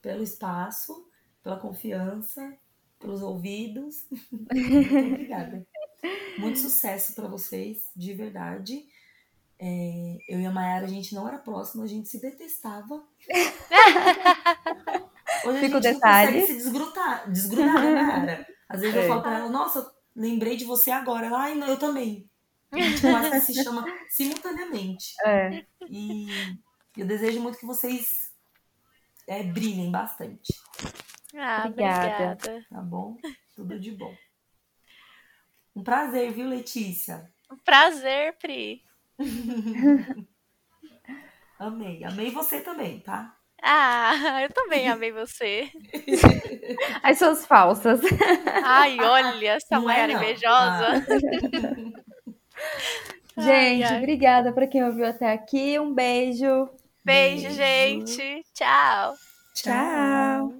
pelo espaço, pela confiança, pelos ouvidos. Muito obrigada. Muito sucesso para vocês, de verdade. É, eu e a Mayara, a gente não era próxima, a gente se detestava. Hoje Fica a o gente detalhe. não consegue se desgrudar, desgrudar né, Mayara? Às vezes É. eu falo pra ela, nossa, lembrei de você agora. Ela, ai, não, eu também. A gente quase se chama simultaneamente. É. E eu desejo muito que vocês é, brilhem bastante, Ah, Obrigada. obrigada. tá bom? Tudo de bom. Um prazer, viu, Letícia? Um prazer, Pri. Amei. Amei você também, tá? Ah, eu também amei você. As suas falsas. Ai, olha, essa Não é, Mayara não. invejosa. Ai, Gente, ai. obrigada pra quem ouviu até aqui. Um beijo. Beijo, Beijo. gente. Tchau. Tchau.